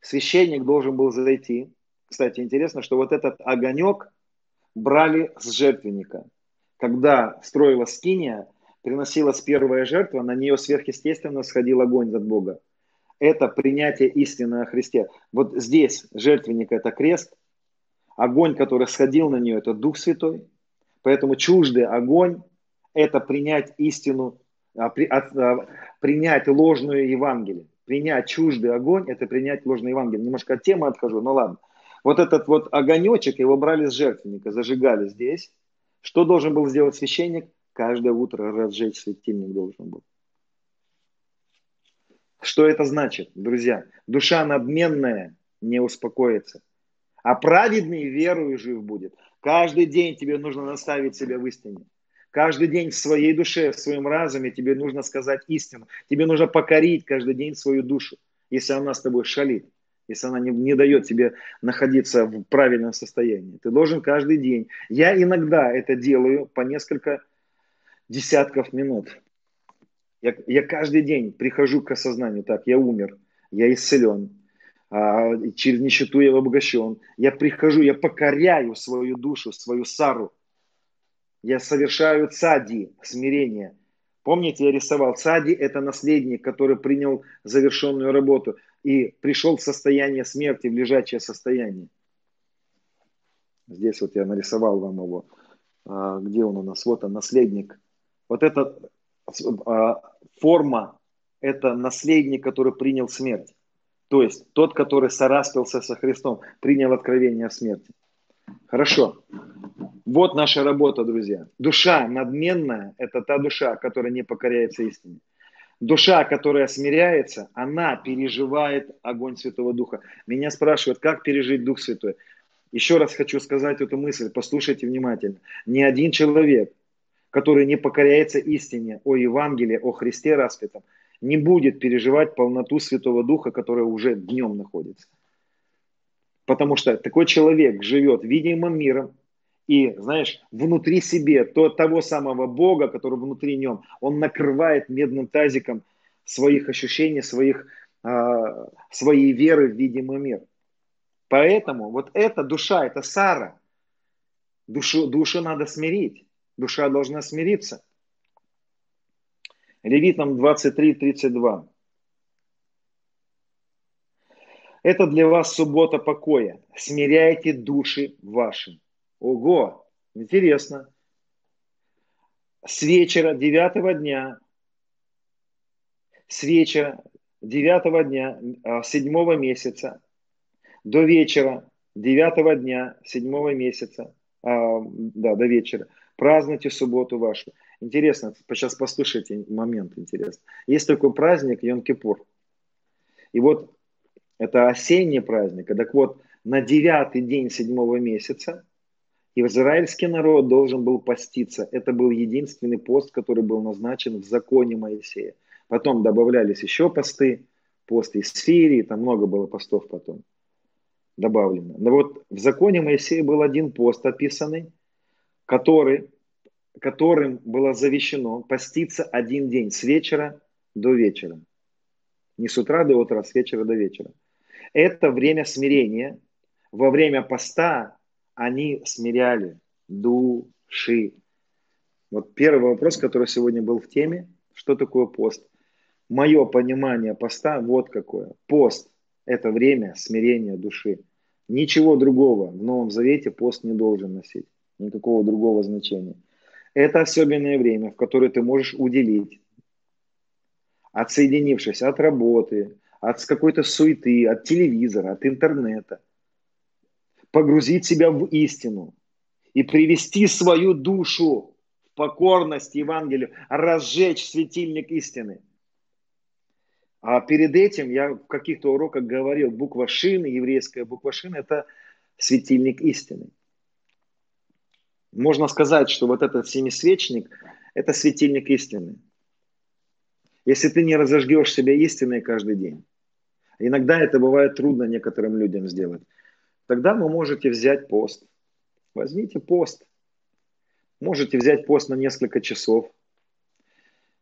Священник должен был зайти. Кстати, интересно, что вот этот огонек брали с жертвенника когда строилась скиния, приносилась первая жертва, на нее сверхъестественно сходил огонь от Бога. Это принятие истины о Христе. Вот здесь жертвенник – это крест, огонь, который сходил на нее – это Дух Святой. Поэтому чуждый огонь – это принять истину, а, а, принять ложную Евангелие. Принять чуждый огонь – это принять ложное Евангелие. Немножко от темы отхожу, но ладно. Вот этот вот огонечек, его брали с жертвенника, зажигали здесь – что должен был сделать священник? Каждое утро разжечь светильник должен был. Что это значит, друзья? Душа надменная не успокоится. А праведный верою жив будет. Каждый день тебе нужно наставить себя в истине. Каждый день в своей душе, в своем разуме тебе нужно сказать истину. Тебе нужно покорить каждый день свою душу, если она с тобой шалит если она не, не дает тебе находиться в правильном состоянии. Ты должен каждый день. Я иногда это делаю по несколько десятков минут. Я, я каждый день прихожу к осознанию, так, я умер, я исцелен, через нищету я обогащен. Я прихожу, я покоряю свою душу, свою сару. Я совершаю цади, смирение. Помните, я рисовал, цади – это наследник, который принял завершенную работу и пришел в состояние смерти, в лежачее состояние. Здесь вот я нарисовал вам его. А, где он у нас? Вот он, наследник. Вот эта а, форма, это наследник, который принял смерть. То есть тот, который сораспился со Христом, принял откровение о смерти. Хорошо. Вот наша работа, друзья. Душа надменная – это та душа, которая не покоряется истине. Душа, которая смиряется, она переживает огонь Святого Духа. Меня спрашивают, как пережить Дух Святой. Еще раз хочу сказать эту мысль, послушайте внимательно. Ни один человек, который не покоряется истине о Евангелии, о Христе распятом, не будет переживать полноту Святого Духа, которая уже днем находится. Потому что такой человек живет видимым миром, и, знаешь, внутри себе то, того самого Бога, который внутри нем, он накрывает медным тазиком своих ощущений, своих, э, своей веры в видимый мир. Поэтому вот эта душа, это Сара. Душу, душу надо смирить. Душа должна смириться. Левитам 23.32. Это для вас суббота покоя. Смиряйте души ваши. Ого, интересно. С вечера девятого дня, с вечера девятого дня а, седьмого месяца до вечера девятого дня седьмого месяца, а, да, до вечера, празднуйте субботу вашу. Интересно, сейчас послушайте момент интересный. Есть такой праздник Йом-Кипур. И вот это осенний праздник. Так вот, на девятый день седьмого месяца израильский народ должен был поститься. Это был единственный пост, который был назначен в законе Моисея. Потом добавлялись еще посты, пост из Сирии, там много было постов потом добавлено. Но вот в законе Моисея был один пост описанный, который, которым было завещено поститься один день с вечера до вечера. Не с утра до утра, а с вечера до вечера. Это время смирения. Во время поста они смиряли души. Вот первый вопрос, который сегодня был в теме. Что такое пост? Мое понимание поста вот какое. Пост – это время смирения души. Ничего другого в Новом Завете пост не должен носить. Никакого другого значения. Это особенное время, в которое ты можешь уделить, отсоединившись от работы, от какой-то суеты, от телевизора, от интернета. Погрузить себя в истину и привести свою душу в покорность Евангелию, разжечь светильник истины. А перед этим я в каких-то уроках говорил, буква Шин, еврейская буква Шин, это светильник истины. Можно сказать, что вот этот семисвечник – это светильник истины. Если ты не разожгешь себя истиной каждый день, иногда это бывает трудно некоторым людям сделать, тогда вы можете взять пост. Возьмите пост. Можете взять пост на несколько часов.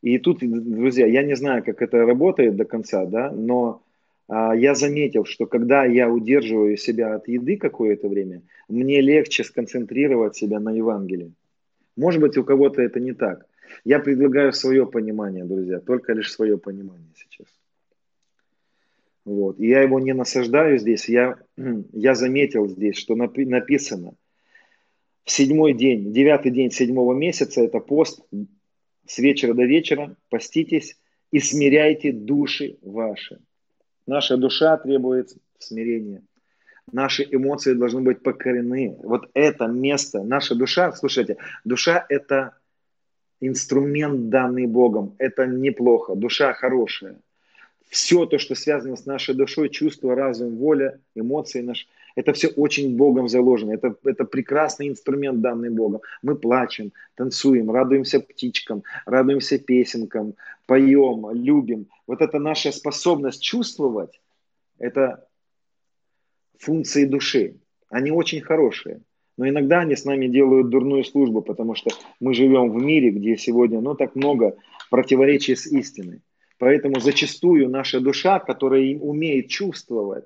И тут, друзья, я не знаю, как это работает до конца, да, но я заметил, что когда я удерживаю себя от еды какое-то время, мне легче сконцентрировать себя на Евангелии. Может быть, у кого-то это не так. Я предлагаю свое понимание, друзья, только лишь свое понимание сейчас. Вот. И я его не насаждаю здесь, я, я заметил здесь, что написано, в седьмой день, девятый день седьмого месяца, это пост, с вечера до вечера поститесь и смиряйте души ваши. Наша душа требует смирения. Наши эмоции должны быть покорены. Вот это место, наша душа, слушайте, душа это инструмент, данный Богом. Это неплохо. Душа хорошая. Все то, что связано с нашей душой, чувство, разум, воля, эмоции наши, это все очень Богом заложено. Это, это прекрасный инструмент, данный Богом. Мы плачем, танцуем, радуемся птичкам, радуемся песенкам, поем, любим. Вот это наша способность чувствовать, это функции души. Они очень хорошие. Но иногда они с нами делают дурную службу, потому что мы живем в мире, где сегодня ну, так много противоречий с истиной. Поэтому зачастую наша душа, которая умеет чувствовать,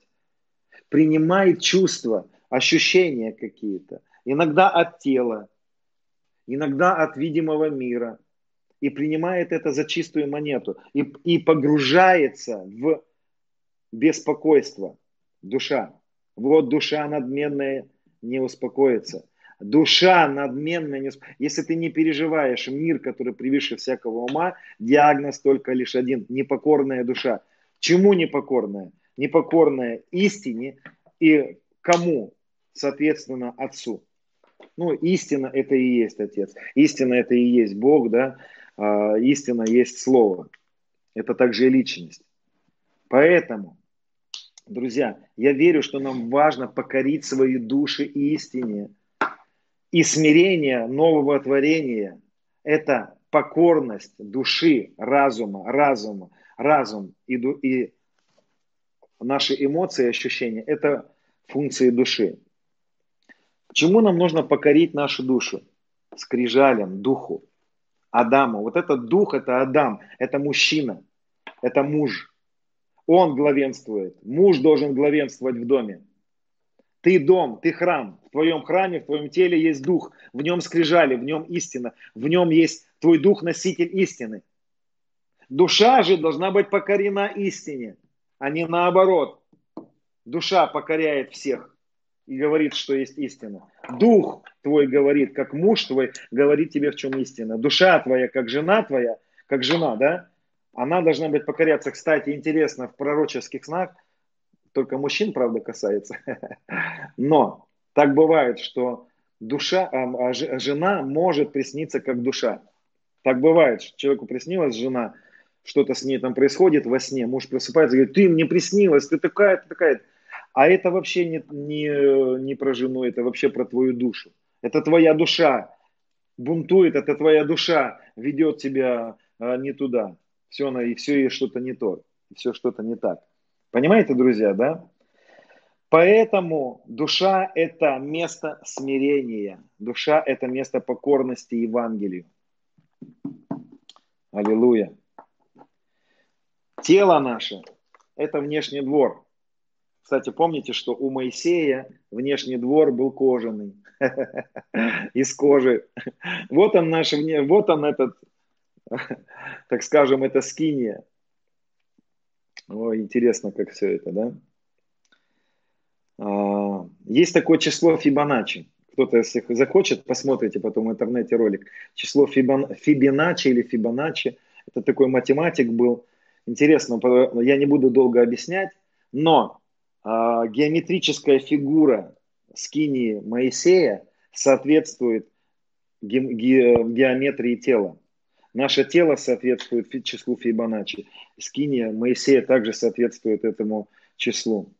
принимает чувства, ощущения какие-то. Иногда от тела, иногда от видимого мира. И принимает это за чистую монету. И, и погружается в беспокойство. Душа. Вот душа надменная не успокоится. Душа надменная не успокоится. Если ты не переживаешь мир, который превыше всякого ума, диагноз только лишь один. Непокорная душа. Чему непокорная? Непокорная истине и кому? Соответственно, Отцу. Ну, истина это и есть Отец. Истина это и есть Бог, да. А, истина есть Слово. Это также и личность. Поэтому Друзья, я верю, что нам важно покорить свои души истине. И смирение нового творения – это покорность души, разума, разума, разум и, и наши эмоции, ощущения – это функции души. Чему нам нужно покорить нашу душу? Скрижалям, духу, Адаму. Вот этот дух – это Адам, это мужчина, это муж – он главенствует. Муж должен главенствовать в доме. Ты дом, ты храм. В твоем храме, в твоем теле есть дух. В нем скрижали, в нем истина. В нем есть твой дух, носитель истины. Душа же должна быть покорена истине, а не наоборот. Душа покоряет всех и говорит, что есть истина. Дух твой говорит, как муж твой, говорит тебе, в чем истина. Душа твоя, как жена твоя, как жена, да, она должна быть покоряться. Кстати, интересно, в пророческих снах, только мужчин, правда, касается, но так бывает, что душа, а, а жена может присниться как душа. Так бывает, что человеку приснилась жена, что-то с ней там происходит во сне, муж просыпается и говорит, ты мне приснилась, ты такая, ты такая. А это вообще не, не, не про жену, это вообще про твою душу. Это твоя душа бунтует, это твоя душа ведет тебя а, не туда. Все, она, и все и что-то не то, все что-то не так. Понимаете, друзья, да? Поэтому душа – это место смирения. Душа – это место покорности Евангелию. Аллилуйя. Тело наше – это внешний двор. Кстати, помните, что у Моисея внешний двор был кожаный, из кожи. Вот он наш, вот он этот, так скажем, это скиния. О, интересно, как все это, да? А, есть такое число Фибоначчи. Кто-то, если захочет, посмотрите потом в интернете ролик. Число Фибоначчи или Фибоначчи. Это такой математик был. Интересно, я не буду долго объяснять, но а, геометрическая фигура скинии Моисея соответствует ге, ге, геометрии тела. Наше тело соответствует числу Фибоначчи. Скиния Моисея также соответствует этому числу.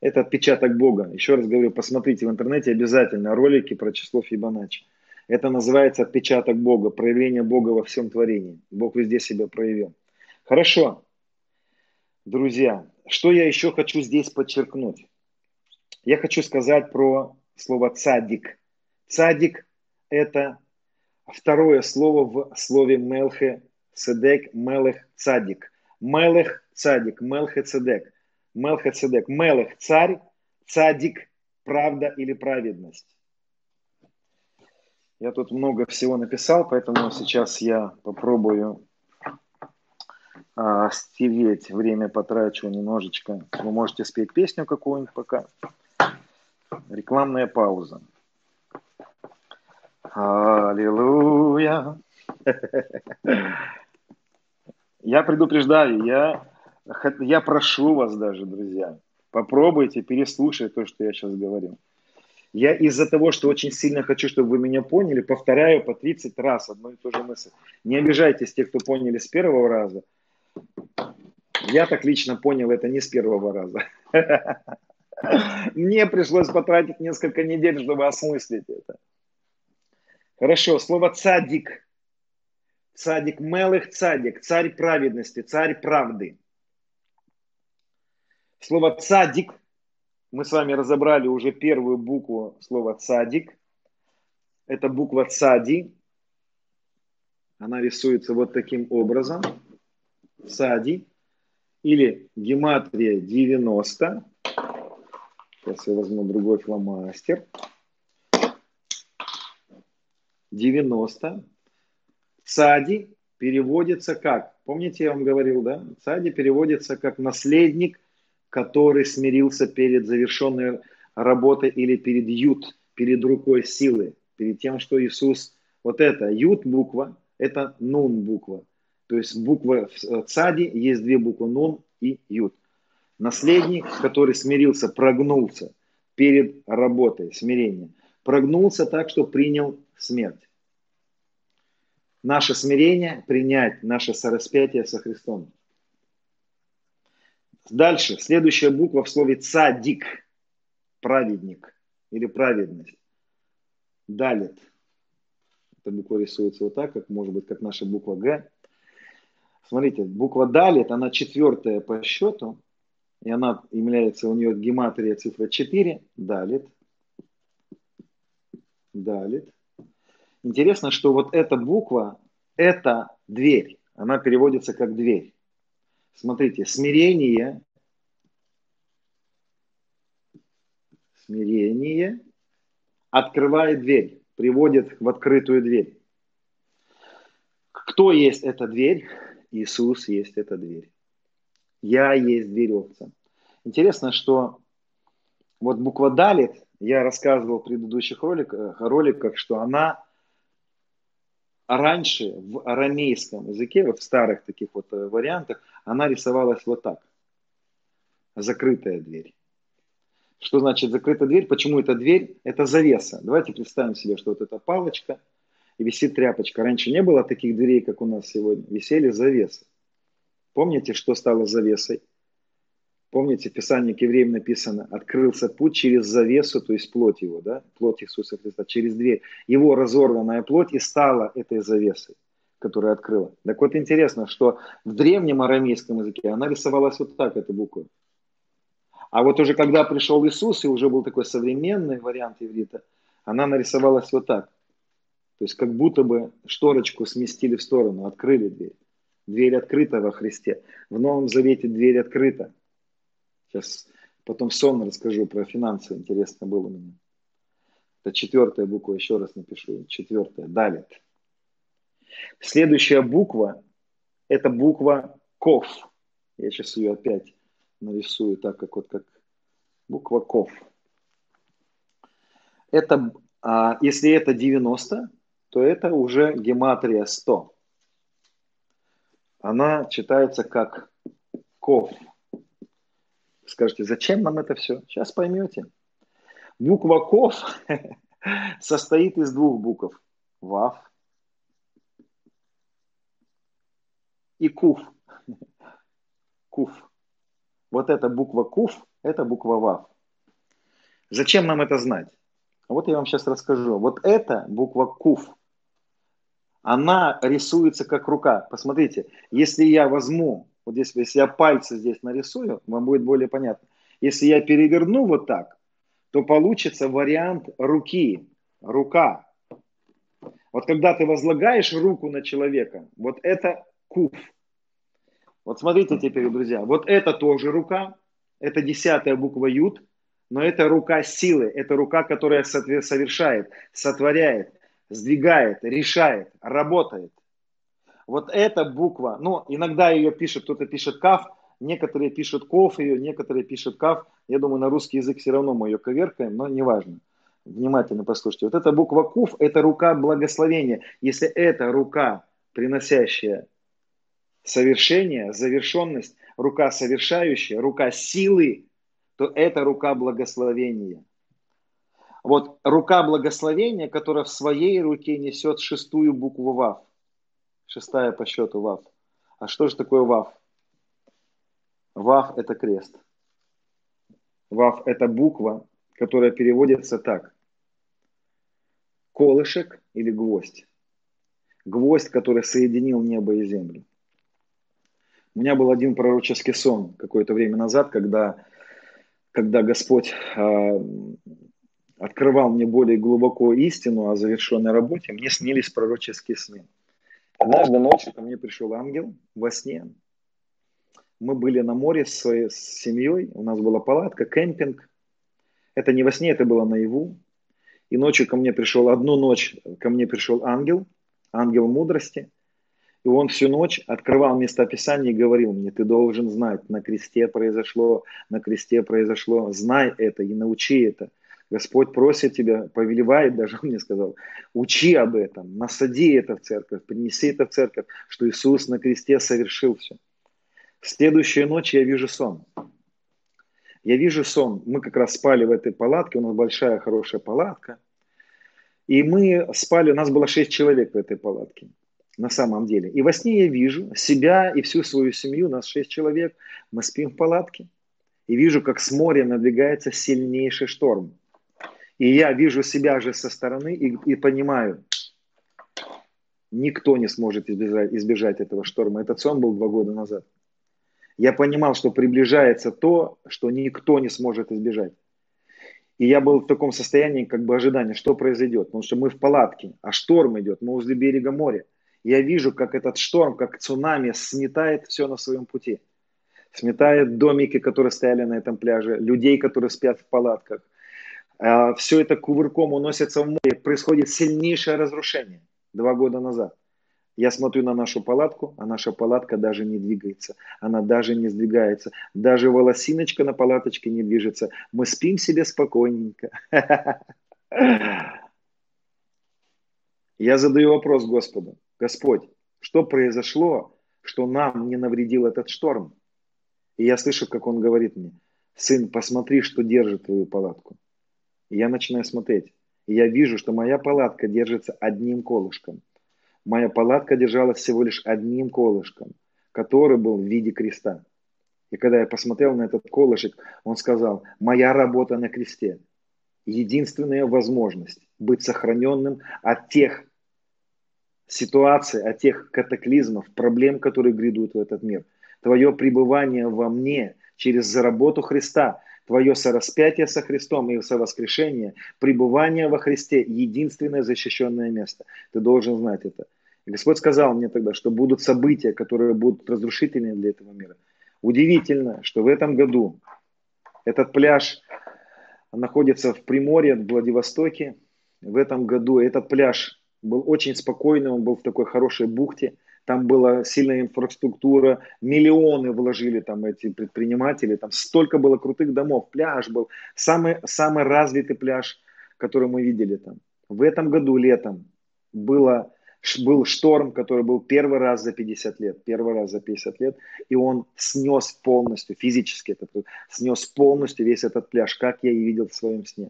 Это отпечаток Бога. Еще раз говорю, посмотрите в интернете обязательно ролики про число Фибоначчи. Это называется отпечаток Бога, проявление Бога во всем творении. Бог везде себя проявил. Хорошо. Друзья, что я еще хочу здесь подчеркнуть? Я хочу сказать про слово цадик. Цадик – это второе слово в слове мелхе цедек, мелех цадик. Мелех цадик, мелхе цедек. Мелхацедек. Мелех – царь, цадик – правда или праведность. Я тут много всего написал, поэтому сейчас я попробую а, стереть, время потрачу немножечко. Вы можете спеть песню какую-нибудь пока. Рекламная пауза. Аллилуйя. Я предупреждаю, я я прошу вас даже, друзья, попробуйте переслушать то, что я сейчас говорю. Я из-за того, что очень сильно хочу, чтобы вы меня поняли, повторяю по 30 раз одну и ту же мысль. Не обижайтесь тех, кто поняли с первого раза. Я так лично понял это не с первого раза. Мне пришлось потратить несколько недель, чтобы осмыслить это. Хорошо, слово цадик. Цадик Мелых цадик, царь праведности, царь правды. Слово цадик, мы с вами разобрали уже первую букву слова цадик. Это буква цади. Она рисуется вот таким образом. Цади. Или гематрия 90. Сейчас я возьму другой фломастер. 90. Цади переводится как? Помните, я вам говорил, да? Цади переводится как наследник который смирился перед завершенной работой или перед ют, перед рукой силы, перед тем, что Иисус, вот это ют буква, это нун буква. То есть буква в э, цади есть две буквы нун и ют. Наследник, который смирился, прогнулся перед работой, смирение. Прогнулся так, что принял смерть. Наше смирение – принять наше сораспятие со Христом. Дальше, следующая буква в слове цадик, праведник или праведность. Далит. Эта буква рисуется вот так, как может быть, как наша буква Г. Смотрите, буква Далит, она четвертая по счету, и она является, у нее гематрия цифра 4, Далит. Далит. Интересно, что вот эта буква, это дверь, она переводится как дверь. Смотрите, смирение, смирение открывает дверь, приводит в открытую дверь. Кто есть эта дверь? Иисус есть эта дверь. Я есть дверь овцам. Интересно, что вот буква Далит, я рассказывал в предыдущих роликах, роликах, что она раньше в арамейском языке, вот в старых таких вот э, вариантах, она рисовалась вот так. Закрытая дверь. Что значит закрытая дверь? Почему это дверь? Это завеса. Давайте представим себе, что вот эта палочка и висит тряпочка. Раньше не было таких дверей, как у нас сегодня. Висели завесы. Помните, что стало завесой? Помните, в Писании к евреям написано, открылся путь через завесу, то есть плоть его, да, плоть Иисуса Христа, через дверь. Его разорванная плоть и стала этой завесой, которая открыла. Так вот интересно, что в древнем арамейском языке она рисовалась вот так, эта буква. А вот уже когда пришел Иисус, и уже был такой современный вариант иврита, она нарисовалась вот так. То есть как будто бы шторочку сместили в сторону, открыли дверь. Дверь открыта во Христе. В Новом Завете дверь открыта. Сейчас потом сон расскажу про финансы, интересно было мне. Это четвертая буква, еще раз напишу. Четвертая, далит. Следующая буква, это буква КОВ. Я сейчас ее опять нарисую так, как вот как буква КОВ. Это, а, если это 90, то это уже гематрия 100. Она читается как КОВ. Скажете, зачем нам это все? Сейчас поймете. Буква КОВ состоит из двух букв. ВАВ и КУФ. КУФ. Вот эта буква КУФ, это буква ВАВ. Зачем нам это знать? Вот я вам сейчас расскажу. Вот эта буква КУФ, она рисуется как рука. Посмотрите, если я возьму вот здесь, если я пальцы здесь нарисую, вам будет более понятно. Если я переверну вот так, то получится вариант руки, рука. Вот когда ты возлагаешь руку на человека, вот это куф. Вот смотрите теперь, друзья, вот это тоже рука, это десятая буква ют, но это рука силы, это рука, которая совершает, сотворяет, сдвигает, решает, работает. Вот эта буква, ну, иногда ее пишет, кто-то пишет каф, некоторые пишут ков ее, некоторые пишут каф. Я думаю, на русский язык все равно мы ее коверкаем, но неважно. Внимательно послушайте. Вот эта буква куф – это рука благословения. Если это рука, приносящая совершение, завершенность, рука совершающая, рука силы, то это рука благословения. Вот рука благословения, которая в своей руке несет шестую букву ВАВ шестая по счету ВАВ. А что же такое ВАВ? ВАВ – это крест. ВАВ – это буква, которая переводится так. Колышек или гвоздь. Гвоздь, который соединил небо и землю. У меня был один пророческий сон какое-то время назад, когда, когда Господь э, открывал мне более глубоко истину о завершенной работе, мне снились пророческие сны. Однажды ночью ко мне пришел ангел во сне. Мы были на море с своей с семьей, у нас была палатка, кемпинг. Это не во сне, это было наяву. И ночью ко мне пришел, одну ночь ко мне пришел ангел, ангел мудрости. И он всю ночь открывал местописание и говорил мне, ты должен знать, на кресте произошло, на кресте произошло, знай это и научи это – Господь просит тебя, повелевает, даже он мне сказал, учи об этом, насади это в церковь, принеси это в церковь, что Иисус на кресте совершил все. В следующую ночь я вижу сон. Я вижу сон. Мы как раз спали в этой палатке, у нас большая хорошая палатка. И мы спали, у нас было шесть человек в этой палатке, на самом деле. И во сне я вижу себя и всю свою семью, нас шесть человек, мы спим в палатке. И вижу, как с моря надвигается сильнейший шторм. И я вижу себя же со стороны и, и понимаю, никто не сможет избежать, избежать этого шторма. Этот сон был два года назад. Я понимал, что приближается то, что никто не сможет избежать. И я был в таком состоянии как бы ожидания, что произойдет. Потому что мы в палатке, а шторм идет, мы возле берега моря. Я вижу, как этот шторм, как цунами сметает все на своем пути. Сметает домики, которые стояли на этом пляже, людей, которые спят в палатках, все это кувырком уносится в море, происходит сильнейшее разрушение два года назад. Я смотрю на нашу палатку, а наша палатка даже не двигается. Она даже не сдвигается. Даже волосиночка на палаточке не движется. Мы спим себе спокойненько. Я задаю вопрос Господу. Господь, что произошло, что нам не навредил этот шторм? И я слышу, как он говорит мне, сын, посмотри, что держит твою палатку. Я начинаю смотреть. И я вижу, что моя палатка держится одним колышком – Моя палатка держалась всего лишь одним колышком, который был в виде креста. И когда я посмотрел на этот колышек, он сказал, моя работа на кресте. Единственная возможность быть сохраненным от тех ситуаций, от тех катаклизмов, проблем, которые грядут в этот мир. Твое пребывание во мне через работу Христа, твое сораспятие со Христом и совоскрешение, пребывание во Христе – единственное защищенное место. Ты должен знать это. И Господь сказал мне тогда, что будут события, которые будут разрушительными для этого мира. Удивительно, что в этом году этот пляж находится в Приморье, в Владивостоке. В этом году этот пляж был очень спокойный, он был в такой хорошей бухте. Там была сильная инфраструктура, миллионы вложили там эти предприниматели, там столько было крутых домов, пляж был, самый, самый развитый пляж, который мы видели там. В этом году летом было был шторм, который был первый раз за 50 лет, первый раз за 50 лет, и он снес полностью, физически это снес полностью весь этот пляж, как я и видел в своем сне.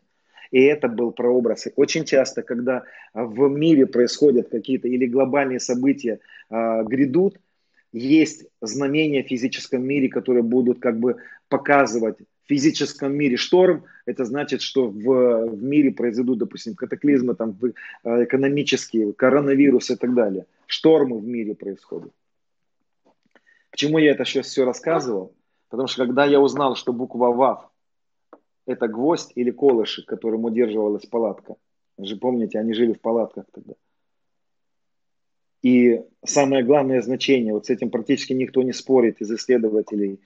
И это был прообраз. И очень часто, когда в мире происходят какие-то или глобальные события э, грядут, есть знамения в физическом мире, которые будут как бы показывать в физическом мире шторм, это значит, что в, в мире произойдут, допустим, катаклизмы там, э, экономические, коронавирус и так далее. Штормы в мире происходят. Почему я это сейчас все рассказывал? Потому что когда я узнал, что буква ВАВ – это гвоздь или колышек, которым удерживалась палатка. Вы же помните, они жили в палатках тогда – и самое главное значение, вот с этим практически никто не спорит из исследователей,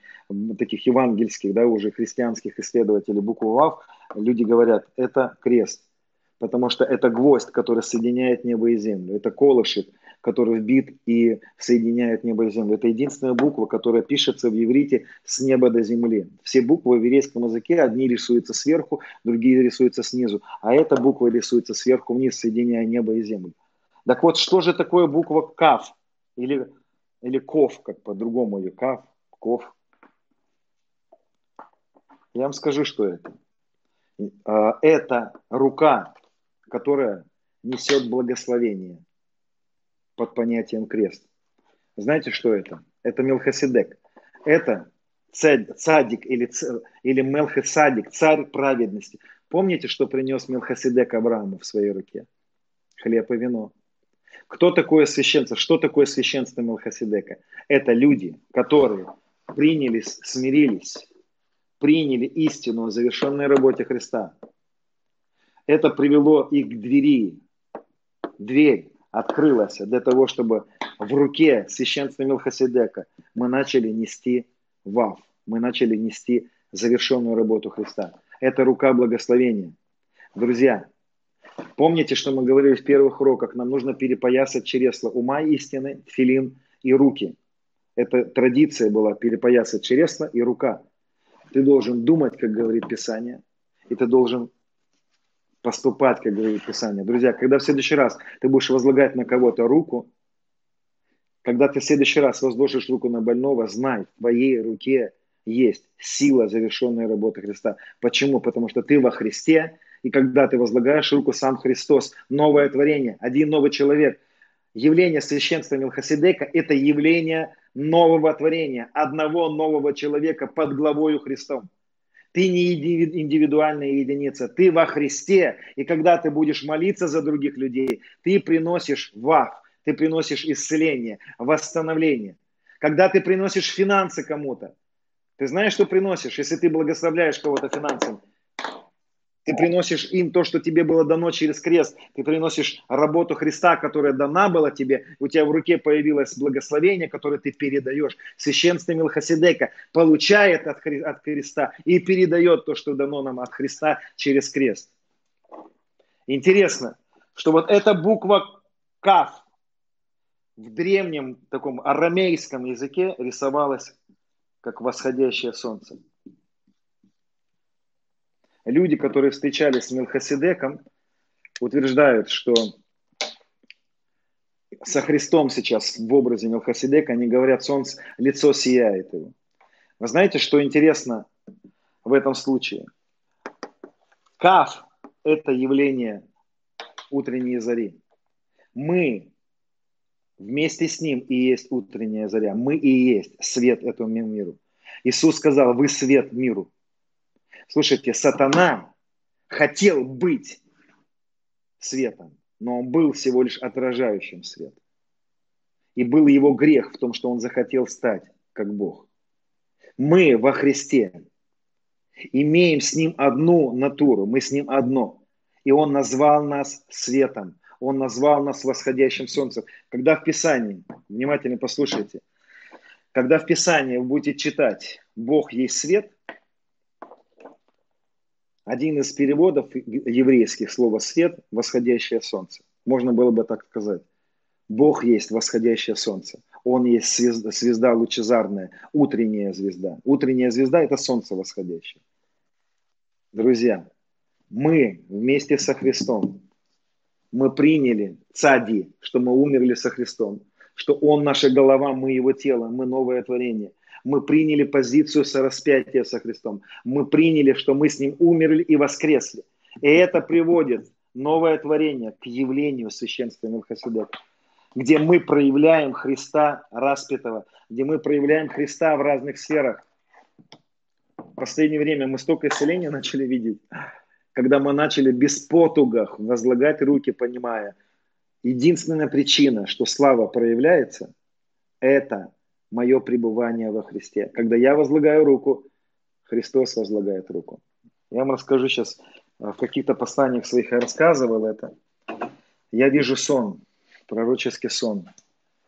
таких евангельских, да, уже христианских исследователей букву ВАВ, люди говорят, это крест, потому что это гвоздь, который соединяет небо и землю, это колышек, который вбит и соединяет небо и землю. Это единственная буква, которая пишется в еврите с неба до земли. Все буквы в еврейском языке, одни рисуются сверху, другие рисуются снизу, а эта буква рисуется сверху вниз, соединяя небо и землю. Так вот, что же такое буква КАФ? Или, или КОВ, как по-другому ее, КАФ, КОВ. Я вам скажу, что это. А, это рука, которая несет благословение под понятием крест. Знаете, что это? Это Мелхиседек. Это цадик или, или Мелхисадик, царь праведности. Помните, что принес Мелхиседек Аврааму в своей руке? Хлеб и вино. Кто такое священство? Что такое священство Мелхиседека? Это люди, которые принялись, смирились, приняли истину о завершенной работе Христа. Это привело их к двери. Дверь открылась для того, чтобы в руке священства Мелхиседека мы начали нести вав, мы начали нести завершенную работу Христа. Это рука благословения. Друзья, Помните, что мы говорили в первых уроках, нам нужно перепоясать чересла ума истины, филин и руки. Это традиция была перепоясать чересла и рука. Ты должен думать, как говорит Писание, и ты должен поступать, как говорит Писание. Друзья, когда в следующий раз ты будешь возлагать на кого-то руку, когда ты в следующий раз возложишь руку на больного, знай, в твоей руке есть сила завершенной работы Христа. Почему? Потому что ты во Христе, и когда ты возлагаешь руку сам Христос, новое творение, один новый человек. Явление священства Милхасидека – это явление нового творения, одного нового человека под главою Христом. Ты не индивидуальная единица, ты во Христе. И когда ты будешь молиться за других людей, ты приносишь вах, ты приносишь исцеление, восстановление. Когда ты приносишь финансы кому-то, ты знаешь, что приносишь, если ты благословляешь кого-то финансами? Ты приносишь им то, что тебе было дано через крест. Ты приносишь работу Христа, которая дана была тебе. У тебя в руке появилось благословение, которое ты передаешь. Священство Милхасидека получает от, от Христа и передает то, что дано нам от Христа через крест. Интересно, что вот эта буква Каф в древнем таком арамейском языке рисовалась как восходящее солнце. Люди, которые встречались с Мелхоседеком, утверждают, что со Христом сейчас в образе Мелхоседека, они говорят, солнце, лицо сияет его. Вы знаете, что интересно в этом случае? Каф – это явление утренней зари. Мы вместе с ним и есть утренняя заря. Мы и есть свет этому миру. Иисус сказал, вы свет миру. Слушайте, сатана хотел быть светом, но он был всего лишь отражающим свет. И был его грех в том, что он захотел стать как Бог. Мы во Христе имеем с Ним одну натуру, мы с Ним одно. И Он назвал нас светом, Он назвал нас восходящим солнцем. Когда в Писании, внимательно послушайте, когда в Писании вы будете читать «Бог есть свет», один из переводов еврейских слова «свет» – «восходящее солнце». Можно было бы так сказать. Бог есть восходящее солнце. Он есть звезда, звезда лучезарная, утренняя звезда. Утренняя звезда – это солнце восходящее. Друзья, мы вместе со Христом, мы приняли цади, что мы умерли со Христом, что Он наша голова, мы Его тело, мы новое творение. Мы приняли позицию сораспятия со Христом. Мы приняли, что мы с Ним умерли и воскресли. И это приводит новое творение к явлению священства Мелхиседека где мы проявляем Христа распятого, где мы проявляем Христа в разных сферах. В последнее время мы столько исцеления начали видеть, когда мы начали без потугах возлагать руки, понимая, единственная причина, что слава проявляется, это мое пребывание во Христе. Когда я возлагаю руку, Христос возлагает руку. Я вам расскажу сейчас, в каких-то посланиях своих я рассказывал это. Я вижу сон, пророческий сон,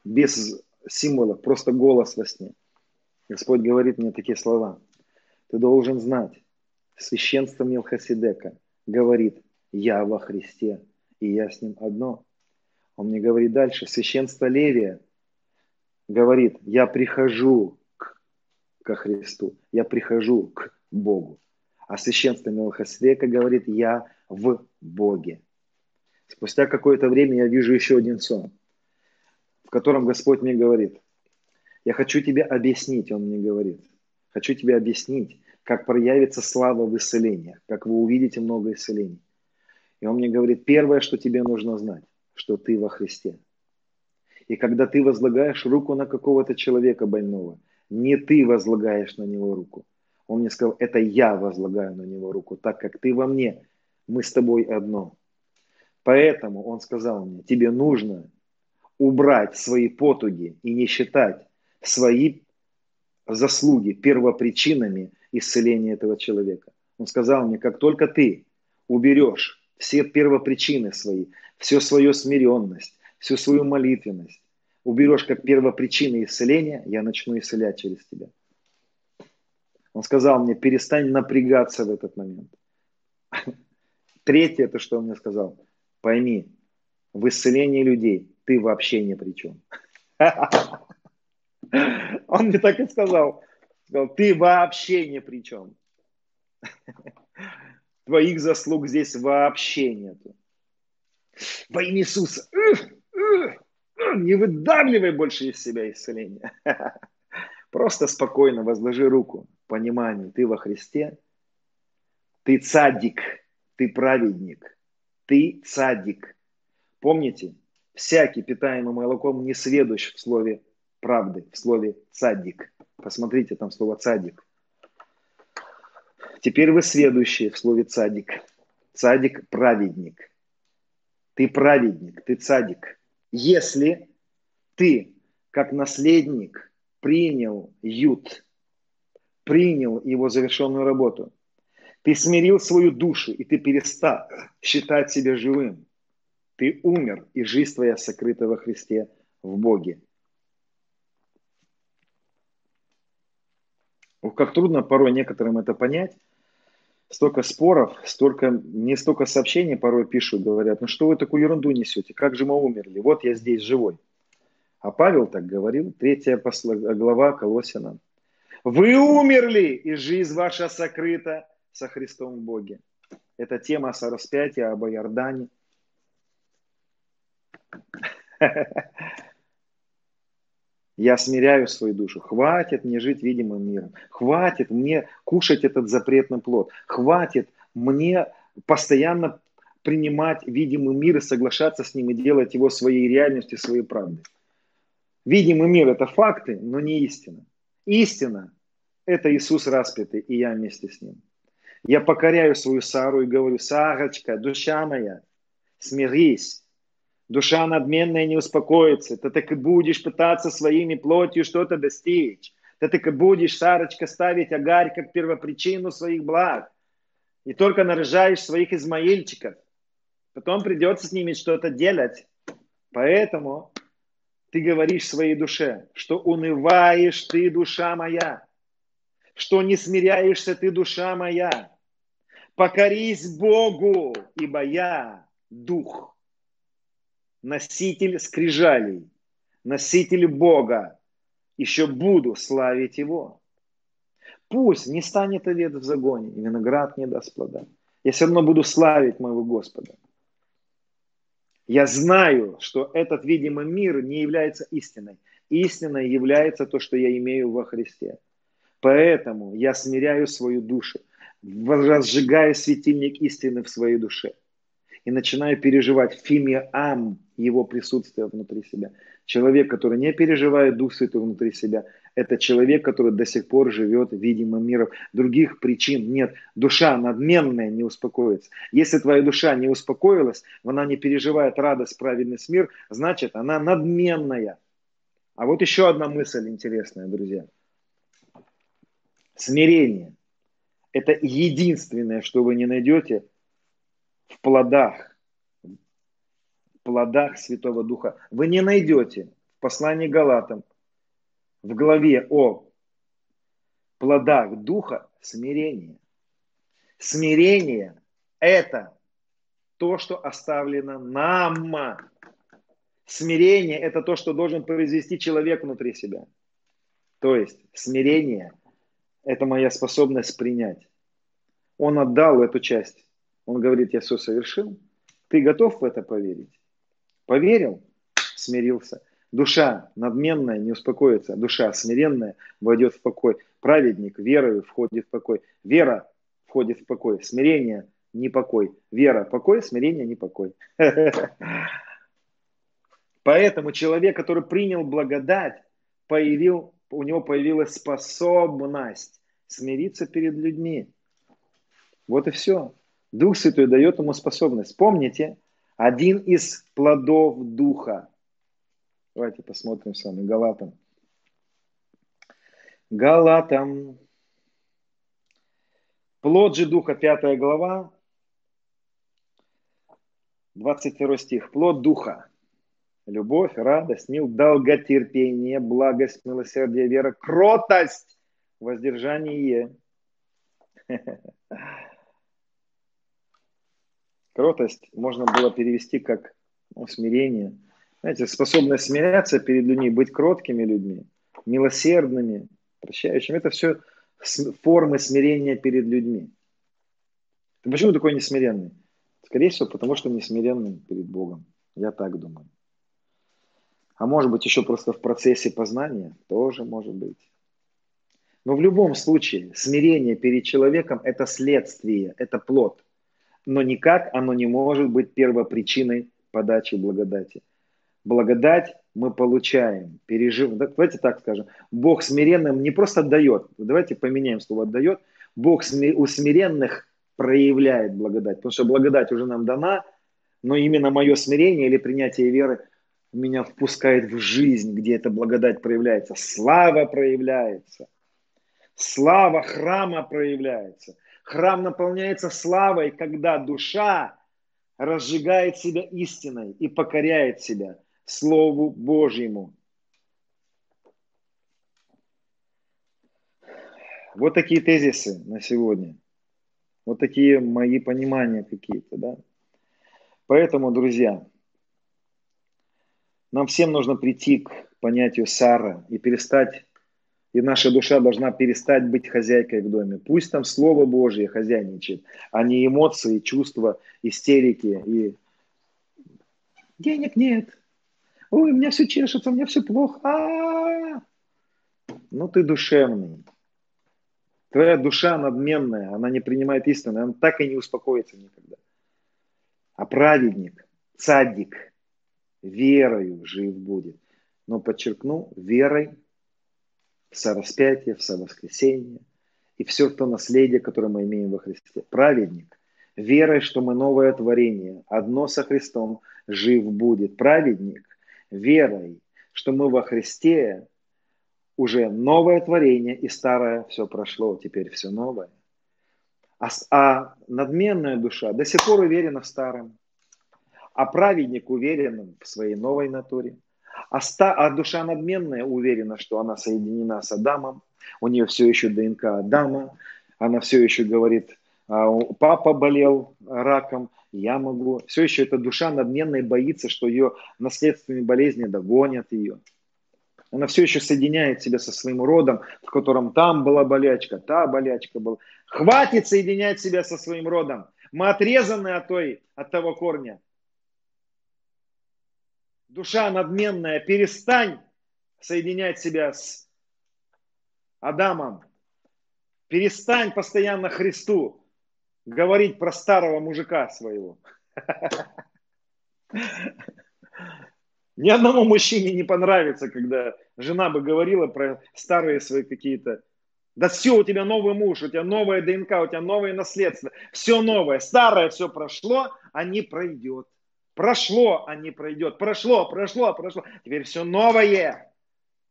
без символов, просто голос во сне. Господь говорит мне такие слова. Ты должен знать, священство Милхасидека говорит, я во Христе, и я с ним одно. Он мне говорит дальше, священство Левия говорит, я прихожу к, ко Христу, я прихожу к Богу. А священство Милхасидека говорит, я в Боге. Спустя какое-то время я вижу еще один сон, в котором Господь мне говорит, я хочу тебе объяснить, Он мне говорит, хочу тебе объяснить, как проявится слава в исцелениях, как вы увидите много исцелений. И Он мне говорит, первое, что тебе нужно знать, что ты во Христе. И когда ты возлагаешь руку на какого-то человека больного, не ты возлагаешь на него руку. Он мне сказал, это я возлагаю на него руку, так как ты во мне, мы с тобой одно. Поэтому он сказал мне, тебе нужно убрать свои потуги и не считать свои заслуги первопричинами исцеления этого человека. Он сказал мне, как только ты уберешь все первопричины свои, всю свою смиренность, всю свою молитвенность, уберешь как первопричины исцеления, я начну исцелять через тебя. Он сказал мне, перестань напрягаться в этот момент. Третье, это что он мне сказал – Пойми, в исцелении людей ты вообще ни при чем. Он мне так и сказал. Сказал, ты вообще ни при чем. Твоих заслуг здесь вообще нету. Во имя Иисуса. Не выдавливай больше из себя исцеление. Просто спокойно возложи руку. Понимание, ты во Христе, ты цадик, ты праведник – ты цадик. Помните, всякий, питаемый молоком, не сведущ в слове правды, в слове цадик. Посмотрите, там слово цадик. Теперь вы следующие в слове цадик. Цадик – праведник. Ты праведник, ты цадик. Если ты, как наследник, принял ют, принял его завершенную работу – ты смирил свою душу, и ты перестал считать себя живым. Ты умер, и жизнь твоя сокрыта во Христе в Боге. Ох, как трудно порой некоторым это понять, столько споров, столько, мне столько сообщений порой пишут, говорят, ну что вы такую ерунду несете, как же мы умерли, вот я здесь живой. А Павел так говорил, третья глава Колосинам. Вы умерли, и жизнь ваша сокрыта со Христом в Боге. Это тема со распятия об Иордане. Я смиряю свою душу. Хватит мне жить видимым миром. Хватит мне кушать этот запретный плод. Хватит мне постоянно принимать видимый мир и соглашаться с ним и делать его своей реальностью, своей правдой. Видимый мир – это факты, но не истина. Истина – это Иисус распятый, и я вместе с ним. Я покоряю свою Сару и говорю, Сарочка, душа моя, смирись, Душа надменная не успокоится. Ты так и будешь пытаться своими плотью что-то достичь. Ты так и будешь, Сарочка, ставить Агарь как первопричину своих благ. И только нарожаешь своих измаильчиков. Потом придется с ними что-то делать. Поэтому ты говоришь своей душе, что унываешь ты, душа моя, что не смиряешься ты, душа моя. Покорись Богу, ибо я дух носитель скрижалей, носитель Бога, еще буду славить Его. Пусть не станет овец в загоне, и виноград не даст плода. Я все равно буду славить моего Господа. Я знаю, что этот видимый мир не является истиной. Истиной является то, что я имею во Христе. Поэтому я смиряю свою душу, разжигаю светильник истины в своей душе и начинаю переживать фимиам его присутствие внутри себя. Человек, который не переживает Дух Святой внутри себя, это человек, который до сих пор живет видимым миром. Других причин нет. Душа надменная не успокоится. Если твоя душа не успокоилась, она не переживает радость, праведный мир, значит, она надменная. А вот еще одна мысль интересная, друзья. Смирение. Это единственное, что вы не найдете в плодах плодах Святого Духа вы не найдете в послании Галатам в главе о плодах Духа смирение. Смирение – это то, что оставлено нам. Смирение – это то, что должен произвести человек внутри себя. То есть смирение – это моя способность принять. Он отдал эту часть. Он говорит, я все совершил. Ты готов в это поверить? Поверил, смирился. Душа надменная не успокоится, душа смиренная войдет в покой. Праведник верою входит в покой. Вера входит в покой. Смирение – не покой. Вера – покой, смирение – не покой. Поэтому человек, который принял благодать, появил, у него появилась способность смириться перед людьми. Вот и все. Дух Святой дает ему способность. Помните, один из плодов Духа. Давайте посмотрим с вами Галатам. Галатам. Плод же Духа, 5 глава, 22 стих. Плод Духа. Любовь, радость, мил, долготерпение, благость, милосердие, вера, кротость, воздержание. Кротость можно было перевести как ну, смирение. Знаете, способность смиряться перед людьми, быть кроткими людьми, милосердными, прощающими. Это все формы смирения перед людьми. Ты почему такой несмиренный? Скорее всего, потому что несмиренный перед Богом. Я так думаю. А может быть, еще просто в процессе познания тоже может быть. Но в любом случае, смирение перед человеком – это следствие, это плод – но никак оно не может быть первопричиной подачи благодати. Благодать мы получаем, пережив. Давайте так скажем. Бог смиренным не просто дает. Давайте поменяем слово дает. Бог у смиренных проявляет благодать. Потому что благодать уже нам дана, но именно мое смирение или принятие веры меня впускает в жизнь, где эта благодать проявляется. Слава проявляется. Слава храма проявляется – Храм наполняется славой, когда душа разжигает себя истиной и покоряет себя Слову Божьему. Вот такие тезисы на сегодня. Вот такие мои понимания какие-то, да. Поэтому, друзья, нам всем нужно прийти к понятию Сара и перестать, и наша душа должна перестать быть хозяйкой в доме. Пусть там Слово Божье хозяйничает, а не эмоции, чувства, истерики и денег нет. Ой, у меня все чешется, у меня все плохо. А-а-а. Ну ты душевный. Твоя душа надменная, она не принимает истины, она так и не успокоится никогда. А праведник, цадик, верою жив будет. Но подчеркну, верой в сораспятие, в совоскресение и все то наследие, которое мы имеем во Христе. Праведник, верой, что мы новое творение, одно со Христом жив будет. Праведник, верой, что мы во Христе уже новое творение, и старое все прошло, теперь все новое. А, а надменная душа до сих пор уверена в старом, а праведник уверен в своей новой натуре. А, ста, а душа надменная уверена, что она соединена с Адамом, у нее все еще ДНК Адама, она все еще говорит, «А, папа болел раком, я могу. Все еще эта душа надменная боится, что ее наследственные болезни догонят ее. Она все еще соединяет себя со своим родом, в котором там была болячка, та болячка была. Хватит соединять себя со своим родом. Мы отрезаны от, той, от того корня. Душа надменная, перестань соединять себя с Адамом. Перестань постоянно Христу говорить про старого мужика своего. Ни одному мужчине не понравится, когда жена бы говорила про старые свои какие-то да все, у тебя новый муж, у тебя новая ДНК, у тебя новое наследство, все новое, старое все прошло, а не пройдет. Прошло, а не пройдет. Прошло, прошло, прошло. Теперь все новое.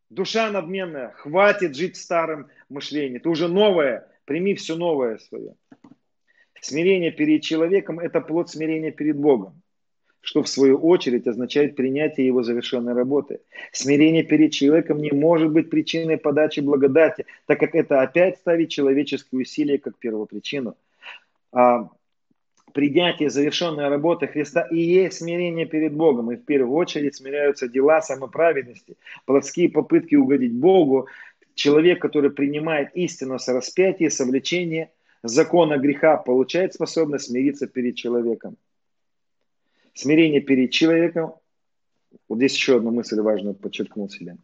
Душа надменная. Хватит жить в старом мышлении. Ты уже новое. Прими все новое свое. Смирение перед человеком – это плод смирения перед Богом что в свою очередь означает принятие его завершенной работы. Смирение перед человеком не может быть причиной подачи благодати, так как это опять ставит человеческие усилия как первопричину. А принятие завершенной работы Христа и есть смирение перед Богом. И в первую очередь смиряются дела самоправедности, плотские попытки угодить Богу. Человек, который принимает истину со распятия, совлечения закона греха, получает способность смириться перед человеком. Смирение перед человеком. Вот здесь еще одну мысль важную подчеркнул себе.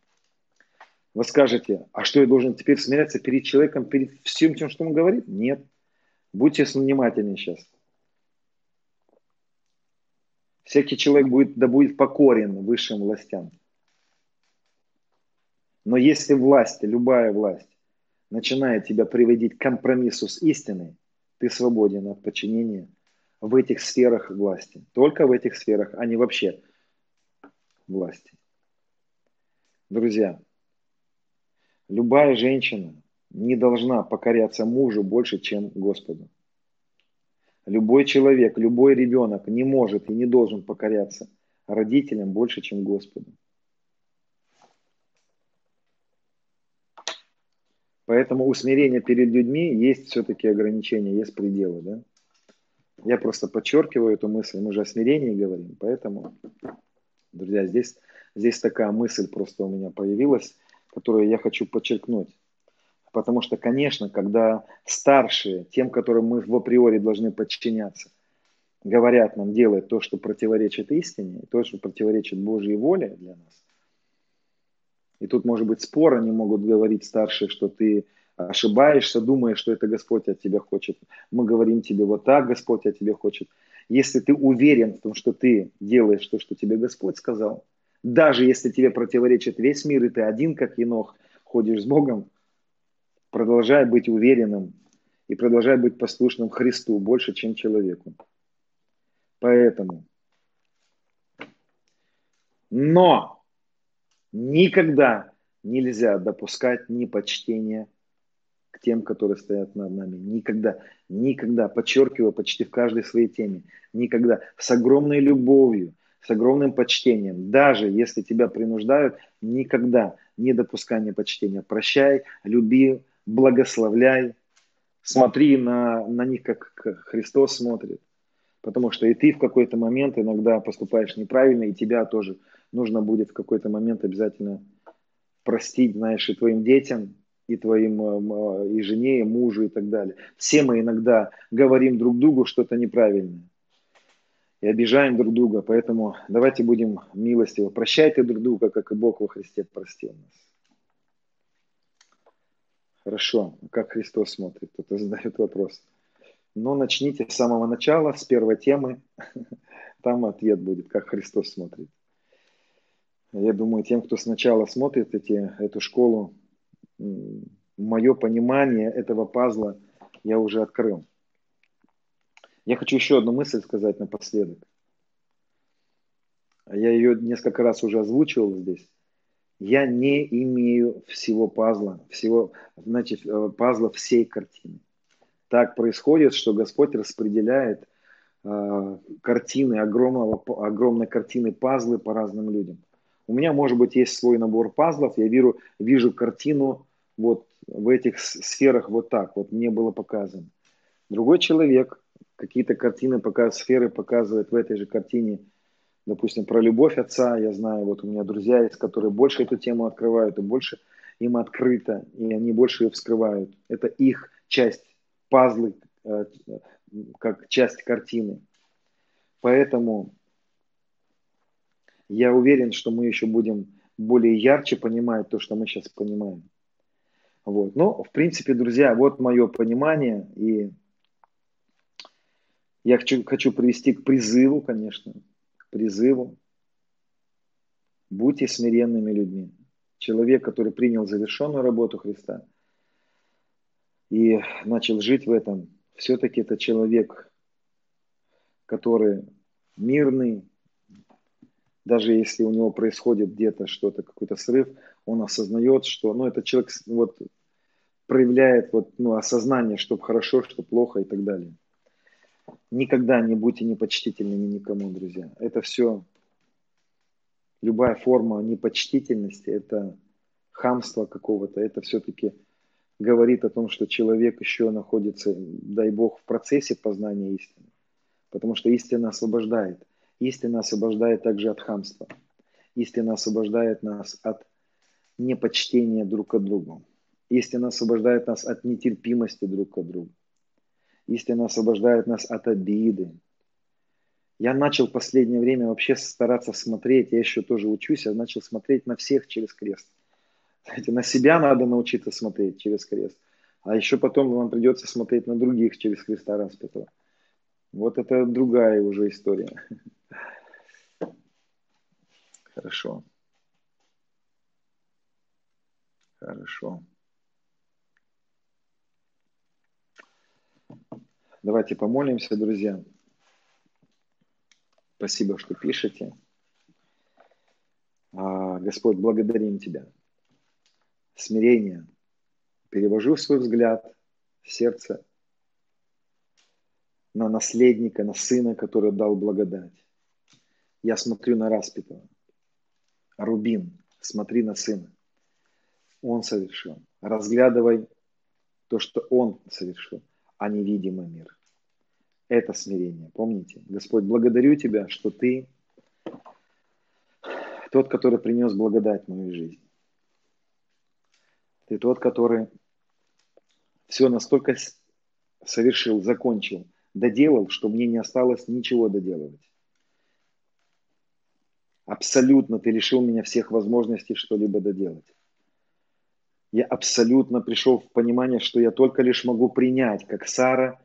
Вы скажете, а что я должен теперь смиряться перед человеком, перед всем тем, что он говорит? Нет. Будьте внимательны сейчас. Всякий человек будет, да будет покорен высшим властям. Но если власть, любая власть, начинает тебя приводить к компромиссу с истиной, ты свободен от подчинения в этих сферах власти. Только в этих сферах, а не вообще власти. Друзья, любая женщина не должна покоряться мужу больше, чем Господу. Любой человек, любой ребенок не может и не должен покоряться родителям больше, чем Господу. Поэтому у смирения перед людьми есть все-таки ограничения, есть пределы. Да? Я просто подчеркиваю эту мысль, мы же о смирении говорим, поэтому, друзья, здесь, здесь такая мысль просто у меня появилась, которую я хочу подчеркнуть. Потому что, конечно, когда старшие, тем, которым мы в априори должны подчиняться, говорят нам делать то, что противоречит истине, то, что противоречит Божьей воле для нас, и тут может быть спор, они могут говорить старшие, что ты ошибаешься, думаешь, что это Господь от тебя хочет. Мы говорим тебе вот так, Господь от тебя хочет. Если ты уверен в том, что ты делаешь то, что тебе Господь сказал, даже если тебе противоречит весь мир, и ты один, как Енох, ходишь с Богом, продолжай быть уверенным и продолжай быть послушным Христу больше, чем человеку. Поэтому. Но никогда нельзя допускать непочтения к тем, которые стоят над нами. Никогда, никогда, подчеркиваю почти в каждой своей теме, никогда, с огромной любовью, с огромным почтением, даже если тебя принуждают, никогда не допускай непочтения. Прощай, люби, благословляй, Смотри на, на них, как Христос смотрит. Потому что и ты в какой-то момент иногда поступаешь неправильно, и тебя тоже нужно будет в какой-то момент обязательно простить, знаешь, и твоим детям, и твоим э, и жене, и мужу, и так далее. Все мы иногда говорим друг другу что-то неправильное и обижаем друг друга, поэтому давайте будем милостивы. Прощайте друг друга, как и Бог во Христе простил нас. Хорошо, как Христос смотрит? Кто-то задает вопрос. Но начните с самого начала, с первой темы. Там ответ будет, как Христос смотрит. Я думаю, тем, кто сначала смотрит эти, эту школу, мое понимание этого пазла я уже открыл. Я хочу еще одну мысль сказать напоследок. Я ее несколько раз уже озвучивал здесь. Я не имею всего пазла, всего, значит, э, пазла всей картины так происходит, что Господь распределяет э, картины, огромного, огромной картины пазлы по разным людям. У меня, может быть, есть свой набор пазлов, я вижу, вижу картину вот в этих сферах вот так, вот мне было показано. Другой человек какие-то картины, пока сферы показывает в этой же картине, допустим, про любовь отца, я знаю, вот у меня друзья есть, которые больше эту тему открывают, и больше им открыто, и они больше ее вскрывают. Это их часть пазлы э, как часть картины. Поэтому я уверен, что мы еще будем более ярче понимать то, что мы сейчас понимаем. Вот. Но, в принципе, друзья, вот мое понимание. И я хочу, хочу привести к призыву, конечно, призыву. Будьте смиренными людьми. Человек, который принял завершенную работу Христа – и начал жить в этом, все-таки это человек, который мирный, даже если у него происходит где-то что-то, какой-то срыв, он осознает, что, ну, этот человек вот проявляет вот, ну, осознание, что хорошо, что плохо и так далее. Никогда не будьте непочтительными никому, друзья. Это все, любая форма непочтительности, это хамство какого-то, это все-таки говорит о том, что человек еще находится, дай Бог, в процессе познания истины. Потому что истина освобождает. Истина освобождает также от хамства. Истина освобождает нас от непочтения друг к другу. Истина освобождает нас от нетерпимости друг к другу. Истина освобождает нас от обиды. Я начал последнее время вообще стараться смотреть, я еще тоже учусь, я начал смотреть на всех через крест. Знаете, на себя надо научиться смотреть через крест. А еще потом вам придется смотреть на других через Христа распятого. Вот это другая уже история. Хорошо. Хорошо. Давайте помолимся, друзья. Спасибо, что пишете. А, Господь, благодарим Тебя смирение. Перевожу свой взгляд, сердце на наследника, на сына, который дал благодать. Я смотрю на распятого. Рубин, смотри на сына. Он совершил. Разглядывай то, что он совершил, а не видимый мир. Это смирение. Помните? Господь, благодарю Тебя, что Ты тот, который принес благодать в мою жизнь. Ты тот, который все настолько совершил, закончил, доделал, что мне не осталось ничего доделывать. Абсолютно ты лишил меня всех возможностей что-либо доделать. Я абсолютно пришел в понимание, что я только лишь могу принять, как Сара,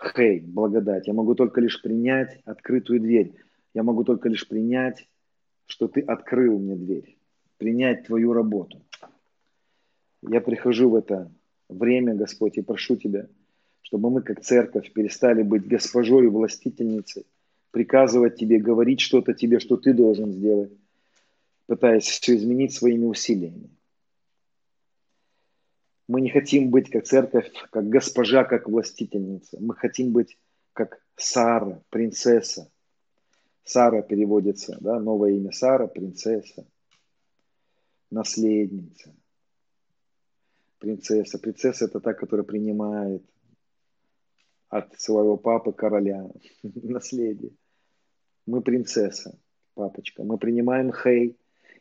хей, благодать. Я могу только лишь принять открытую дверь. Я могу только лишь принять, что ты открыл мне дверь. Принять твою работу. Я прихожу в это время, Господь, и прошу Тебя, чтобы мы, как церковь, перестали быть госпожой и властительницей, приказывать Тебе, говорить что-то Тебе, что Ты должен сделать, пытаясь все изменить своими усилиями. Мы не хотим быть как церковь, как госпожа, как властительница. Мы хотим быть как Сара, принцесса. Сара переводится, да, новое имя Сара, принцесса, наследница принцесса. Принцесса это та, которая принимает, от своего папы короля, наследие. Мы принцесса, папочка. Мы принимаем хей,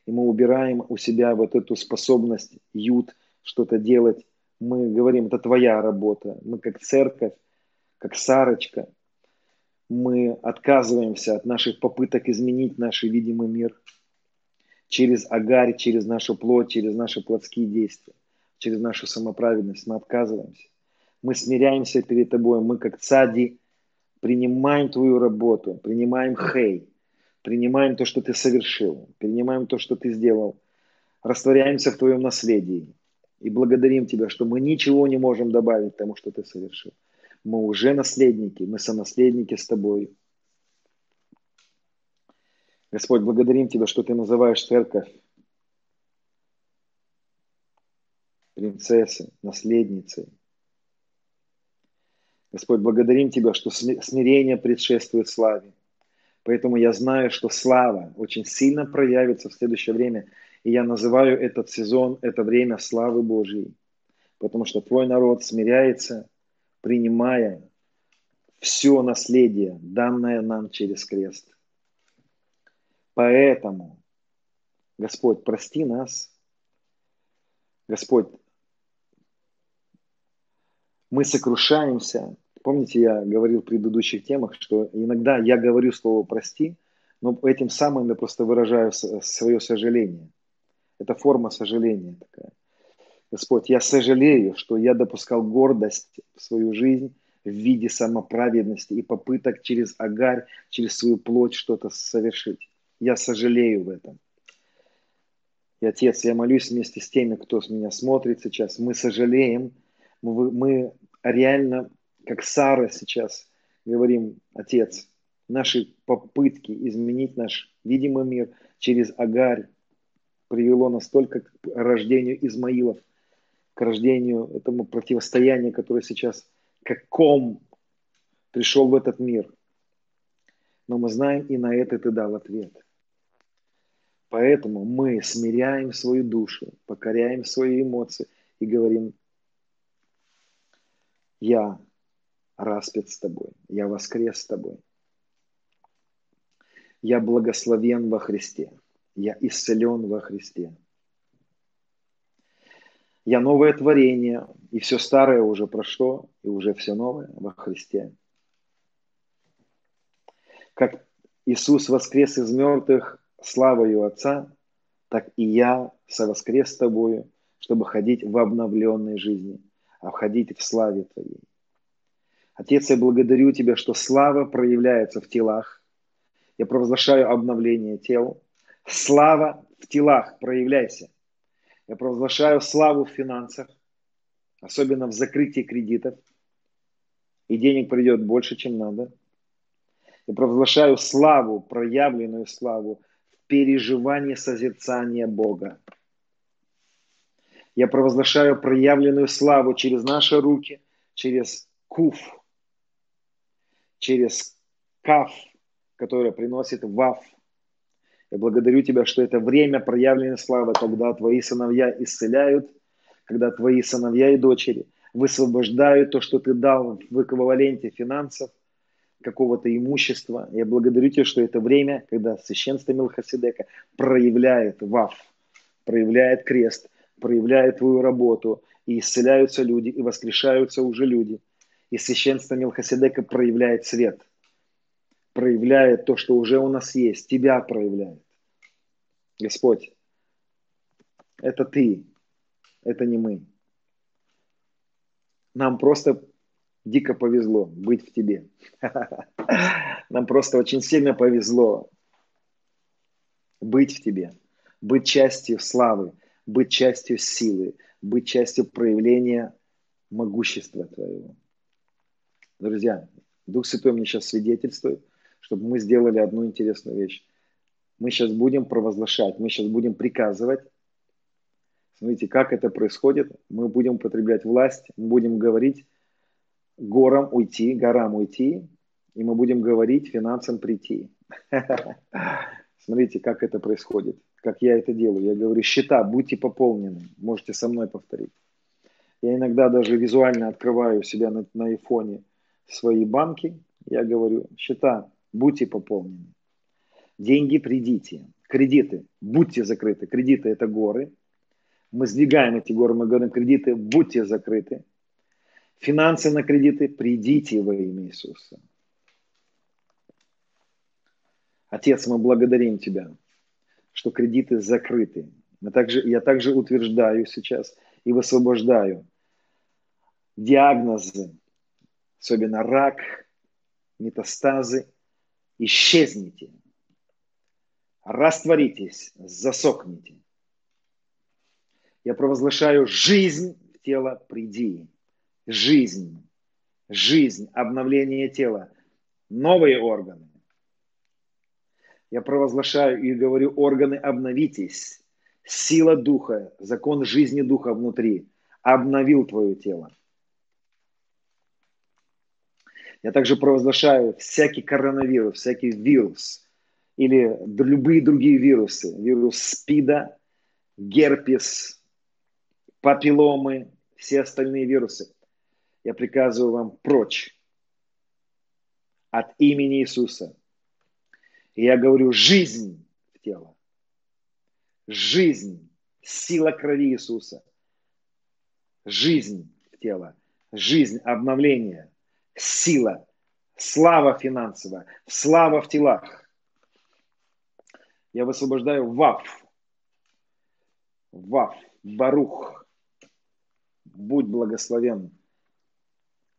и мы убираем у себя вот эту способность ют, что-то делать. Мы говорим, это твоя работа. Мы как церковь, как Сарочка, мы отказываемся от наших попыток изменить наш видимый мир через агарь, через нашу плоть, через наши плотские действия, через нашу самоправедность. Мы отказываемся. Мы смиряемся перед тобой. Мы как цади принимаем твою работу, принимаем хей, принимаем то, что ты совершил, принимаем то, что ты сделал, растворяемся в твоем наследии и благодарим тебя, что мы ничего не можем добавить тому, что ты совершил. Мы уже наследники, мы сонаследники с тобой. Господь, благодарим Тебя, что Ты называешь церковь принцессой, наследницей. Господь, благодарим Тебя, что смирение предшествует славе. Поэтому я знаю, что слава очень сильно проявится в следующее время. И я называю этот сезон, это время славы Божьей. Потому что Твой народ смиряется, принимая все наследие, данное нам через крест. Поэтому, Господь, прости нас. Господь, мы сокрушаемся. Помните, я говорил в предыдущих темах, что иногда я говорю слово «прости», но этим самым я просто выражаю свое сожаление. Это форма сожаления такая. Господь, я сожалею, что я допускал гордость в свою жизнь в виде самоправедности и попыток через агарь, через свою плоть что-то совершить. Я сожалею в этом. И, Отец, я молюсь вместе с теми, кто с меня смотрит сейчас. Мы сожалеем, мы, мы реально, как Сара сейчас, говорим, Отец, наши попытки изменить наш видимый мир через Агарь привело нас к рождению Измаилов, к рождению этому противостоянию, которое сейчас как ком пришел в этот мир. Но мы знаем, и на это ты дал ответ. Поэтому мы смиряем свою душу, покоряем свои эмоции и говорим, я распят с тобой, я воскрес с тобой. Я благословен во Христе, я исцелен во Христе. Я новое творение, и все старое уже прошло, и уже все новое во Христе. Как Иисус воскрес из мертвых славою Отца, так и я совоскрес с тобою, чтобы ходить в обновленной жизни, а входить в славе Твоей. Отец, я благодарю Тебя, что слава проявляется в телах. Я провозглашаю обновление тел. Слава в телах, проявляйся – я провозглашаю славу в финансах, особенно в закрытии кредитов. И денег придет больше, чем надо. Я провозглашаю славу, проявленную славу в переживании созерцания Бога. Я провозглашаю проявленную славу через наши руки, через куф, через каф, которое приносит ваф – я благодарю Тебя, что это время проявленной славы, когда Твои сыновья исцеляют, когда Твои сыновья и дочери высвобождают то, что Ты дал в эквиваленте финансов, какого-то имущества. Я благодарю Тебя, что это время, когда священство Милхасидека проявляет ВАФ, проявляет крест, проявляет Твою работу, и исцеляются люди, и воскрешаются уже люди. И священство Милхасидека проявляет свет – проявляет то, что уже у нас есть, Тебя проявляет. Господь, это Ты, это не мы. Нам просто дико повезло быть в Тебе. Нам просто очень сильно повезло быть в Тебе, быть частью славы, быть частью силы, быть частью проявления могущества Твоего. Друзья, Дух Святой мне сейчас свидетельствует, чтобы мы сделали одну интересную вещь. Мы сейчас будем провозглашать, мы сейчас будем приказывать. Смотрите, как это происходит. Мы будем употреблять власть, мы будем говорить горам уйти, горам уйти, и мы будем говорить финансам прийти. Смотрите, как это происходит, как я это делаю. Я говорю, счета, будьте пополнены. Можете со мной повторить. Я иногда даже визуально открываю себя на, на айфоне свои банки, я говорю, счета, будьте пополнены. Деньги придите. Кредиты, будьте закрыты. Кредиты – это горы. Мы сдвигаем эти горы, мы говорим, кредиты, будьте закрыты. Финансы на кредиты, придите во имя Иисуса. Отец, мы благодарим Тебя, что кредиты закрыты. Мы также, я также утверждаю сейчас и высвобождаю диагнозы, особенно рак, метастазы, исчезните, растворитесь, засохните. Я провозглашаю жизнь в тело приди. Жизнь, жизнь, обновление тела, новые органы. Я провозглашаю и говорю, органы, обновитесь. Сила духа, закон жизни духа внутри обновил твое тело. Я также провозглашаю всякий коронавирус, всякий вирус или любые другие вирусы, вирус СПИДа, герпес, папилломы, все остальные вирусы. Я приказываю вам прочь от имени Иисуса. И я говорю жизнь в тело. Жизнь, сила крови Иисуса. Жизнь в тело. Жизнь, обновление – сила, слава финансовая, слава в телах. Я высвобождаю Вав. Вав, Барух. Будь благословен.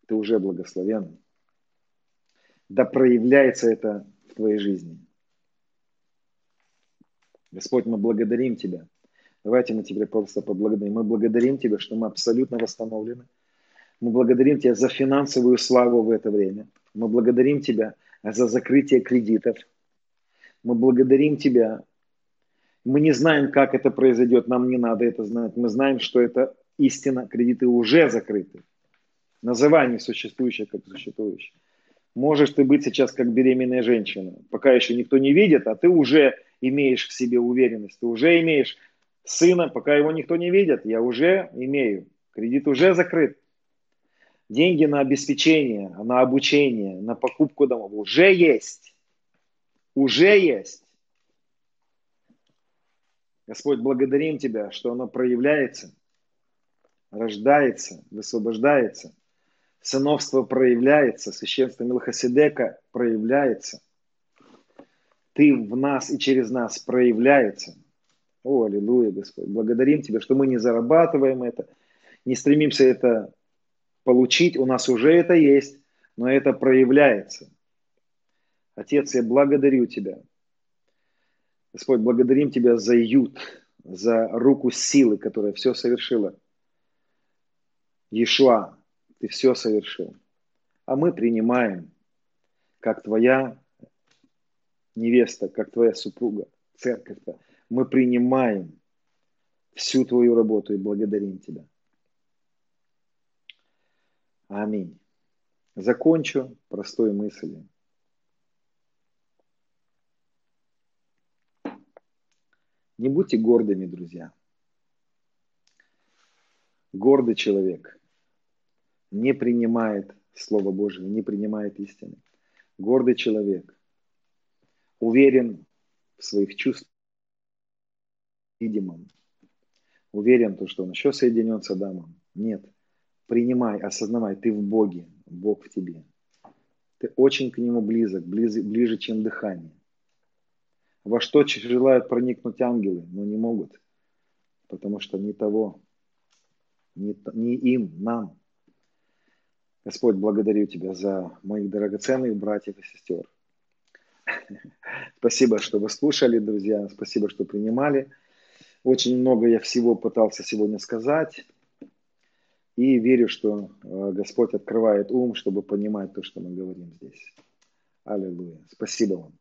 Ты уже благословен. Да проявляется это в твоей жизни. Господь, мы благодарим Тебя. Давайте мы Тебя просто поблагодарим. Мы благодарим Тебя, что мы абсолютно восстановлены. Мы благодарим Тебя за финансовую славу в это время. Мы благодарим Тебя за закрытие кредитов. Мы благодарим Тебя. Мы не знаем, как это произойдет, нам не надо это знать. Мы знаем, что это истина, кредиты уже закрыты. Называй несуществующее как существующее. Можешь ты быть сейчас как беременная женщина, пока еще никто не видит, а ты уже имеешь в себе уверенность, ты уже имеешь сына, пока его никто не видит, я уже имею. Кредит уже закрыт. Деньги на обеспечение, на обучение, на покупку домов уже есть. Уже есть. Господь, благодарим Тебя, что оно проявляется, рождается, высвобождается. Сыновство проявляется, священство Милхасидека проявляется. Ты в нас и через нас проявляется. О, аллилуйя, Господь. Благодарим Тебя, что мы не зарабатываем это, не стремимся это получить, у нас уже это есть, но это проявляется. Отец, я благодарю Тебя. Господь, благодарим Тебя за ют, за руку силы, которая все совершила. Иешуа, Ты все совершил. А мы принимаем, как Твоя невеста, как Твоя супруга, церковь-то. Мы принимаем всю Твою работу и благодарим Тебя. Аминь. Закончу простой мыслью. Не будьте гордыми, друзья. Гордый человек не принимает Слово Божие, не принимает истины. Гордый человек уверен в своих чувствах, видимом. Уверен, то, что он еще соединен с Адамом. Нет – принимай, осознавай, ты в Боге, Бог в тебе. Ты очень к Нему близок, ближе, ближе чем дыхание. Во что желают проникнуть ангелы, но не могут, потому что не того, не, не им, нам. Господь, благодарю Тебя за моих драгоценных братьев и сестер. Спасибо, что вы слушали, друзья. Спасибо, что принимали. Очень много я всего пытался сегодня сказать. И верю, что э, Господь открывает ум, чтобы понимать то, что мы говорим здесь. Аллилуйя. Спасибо вам.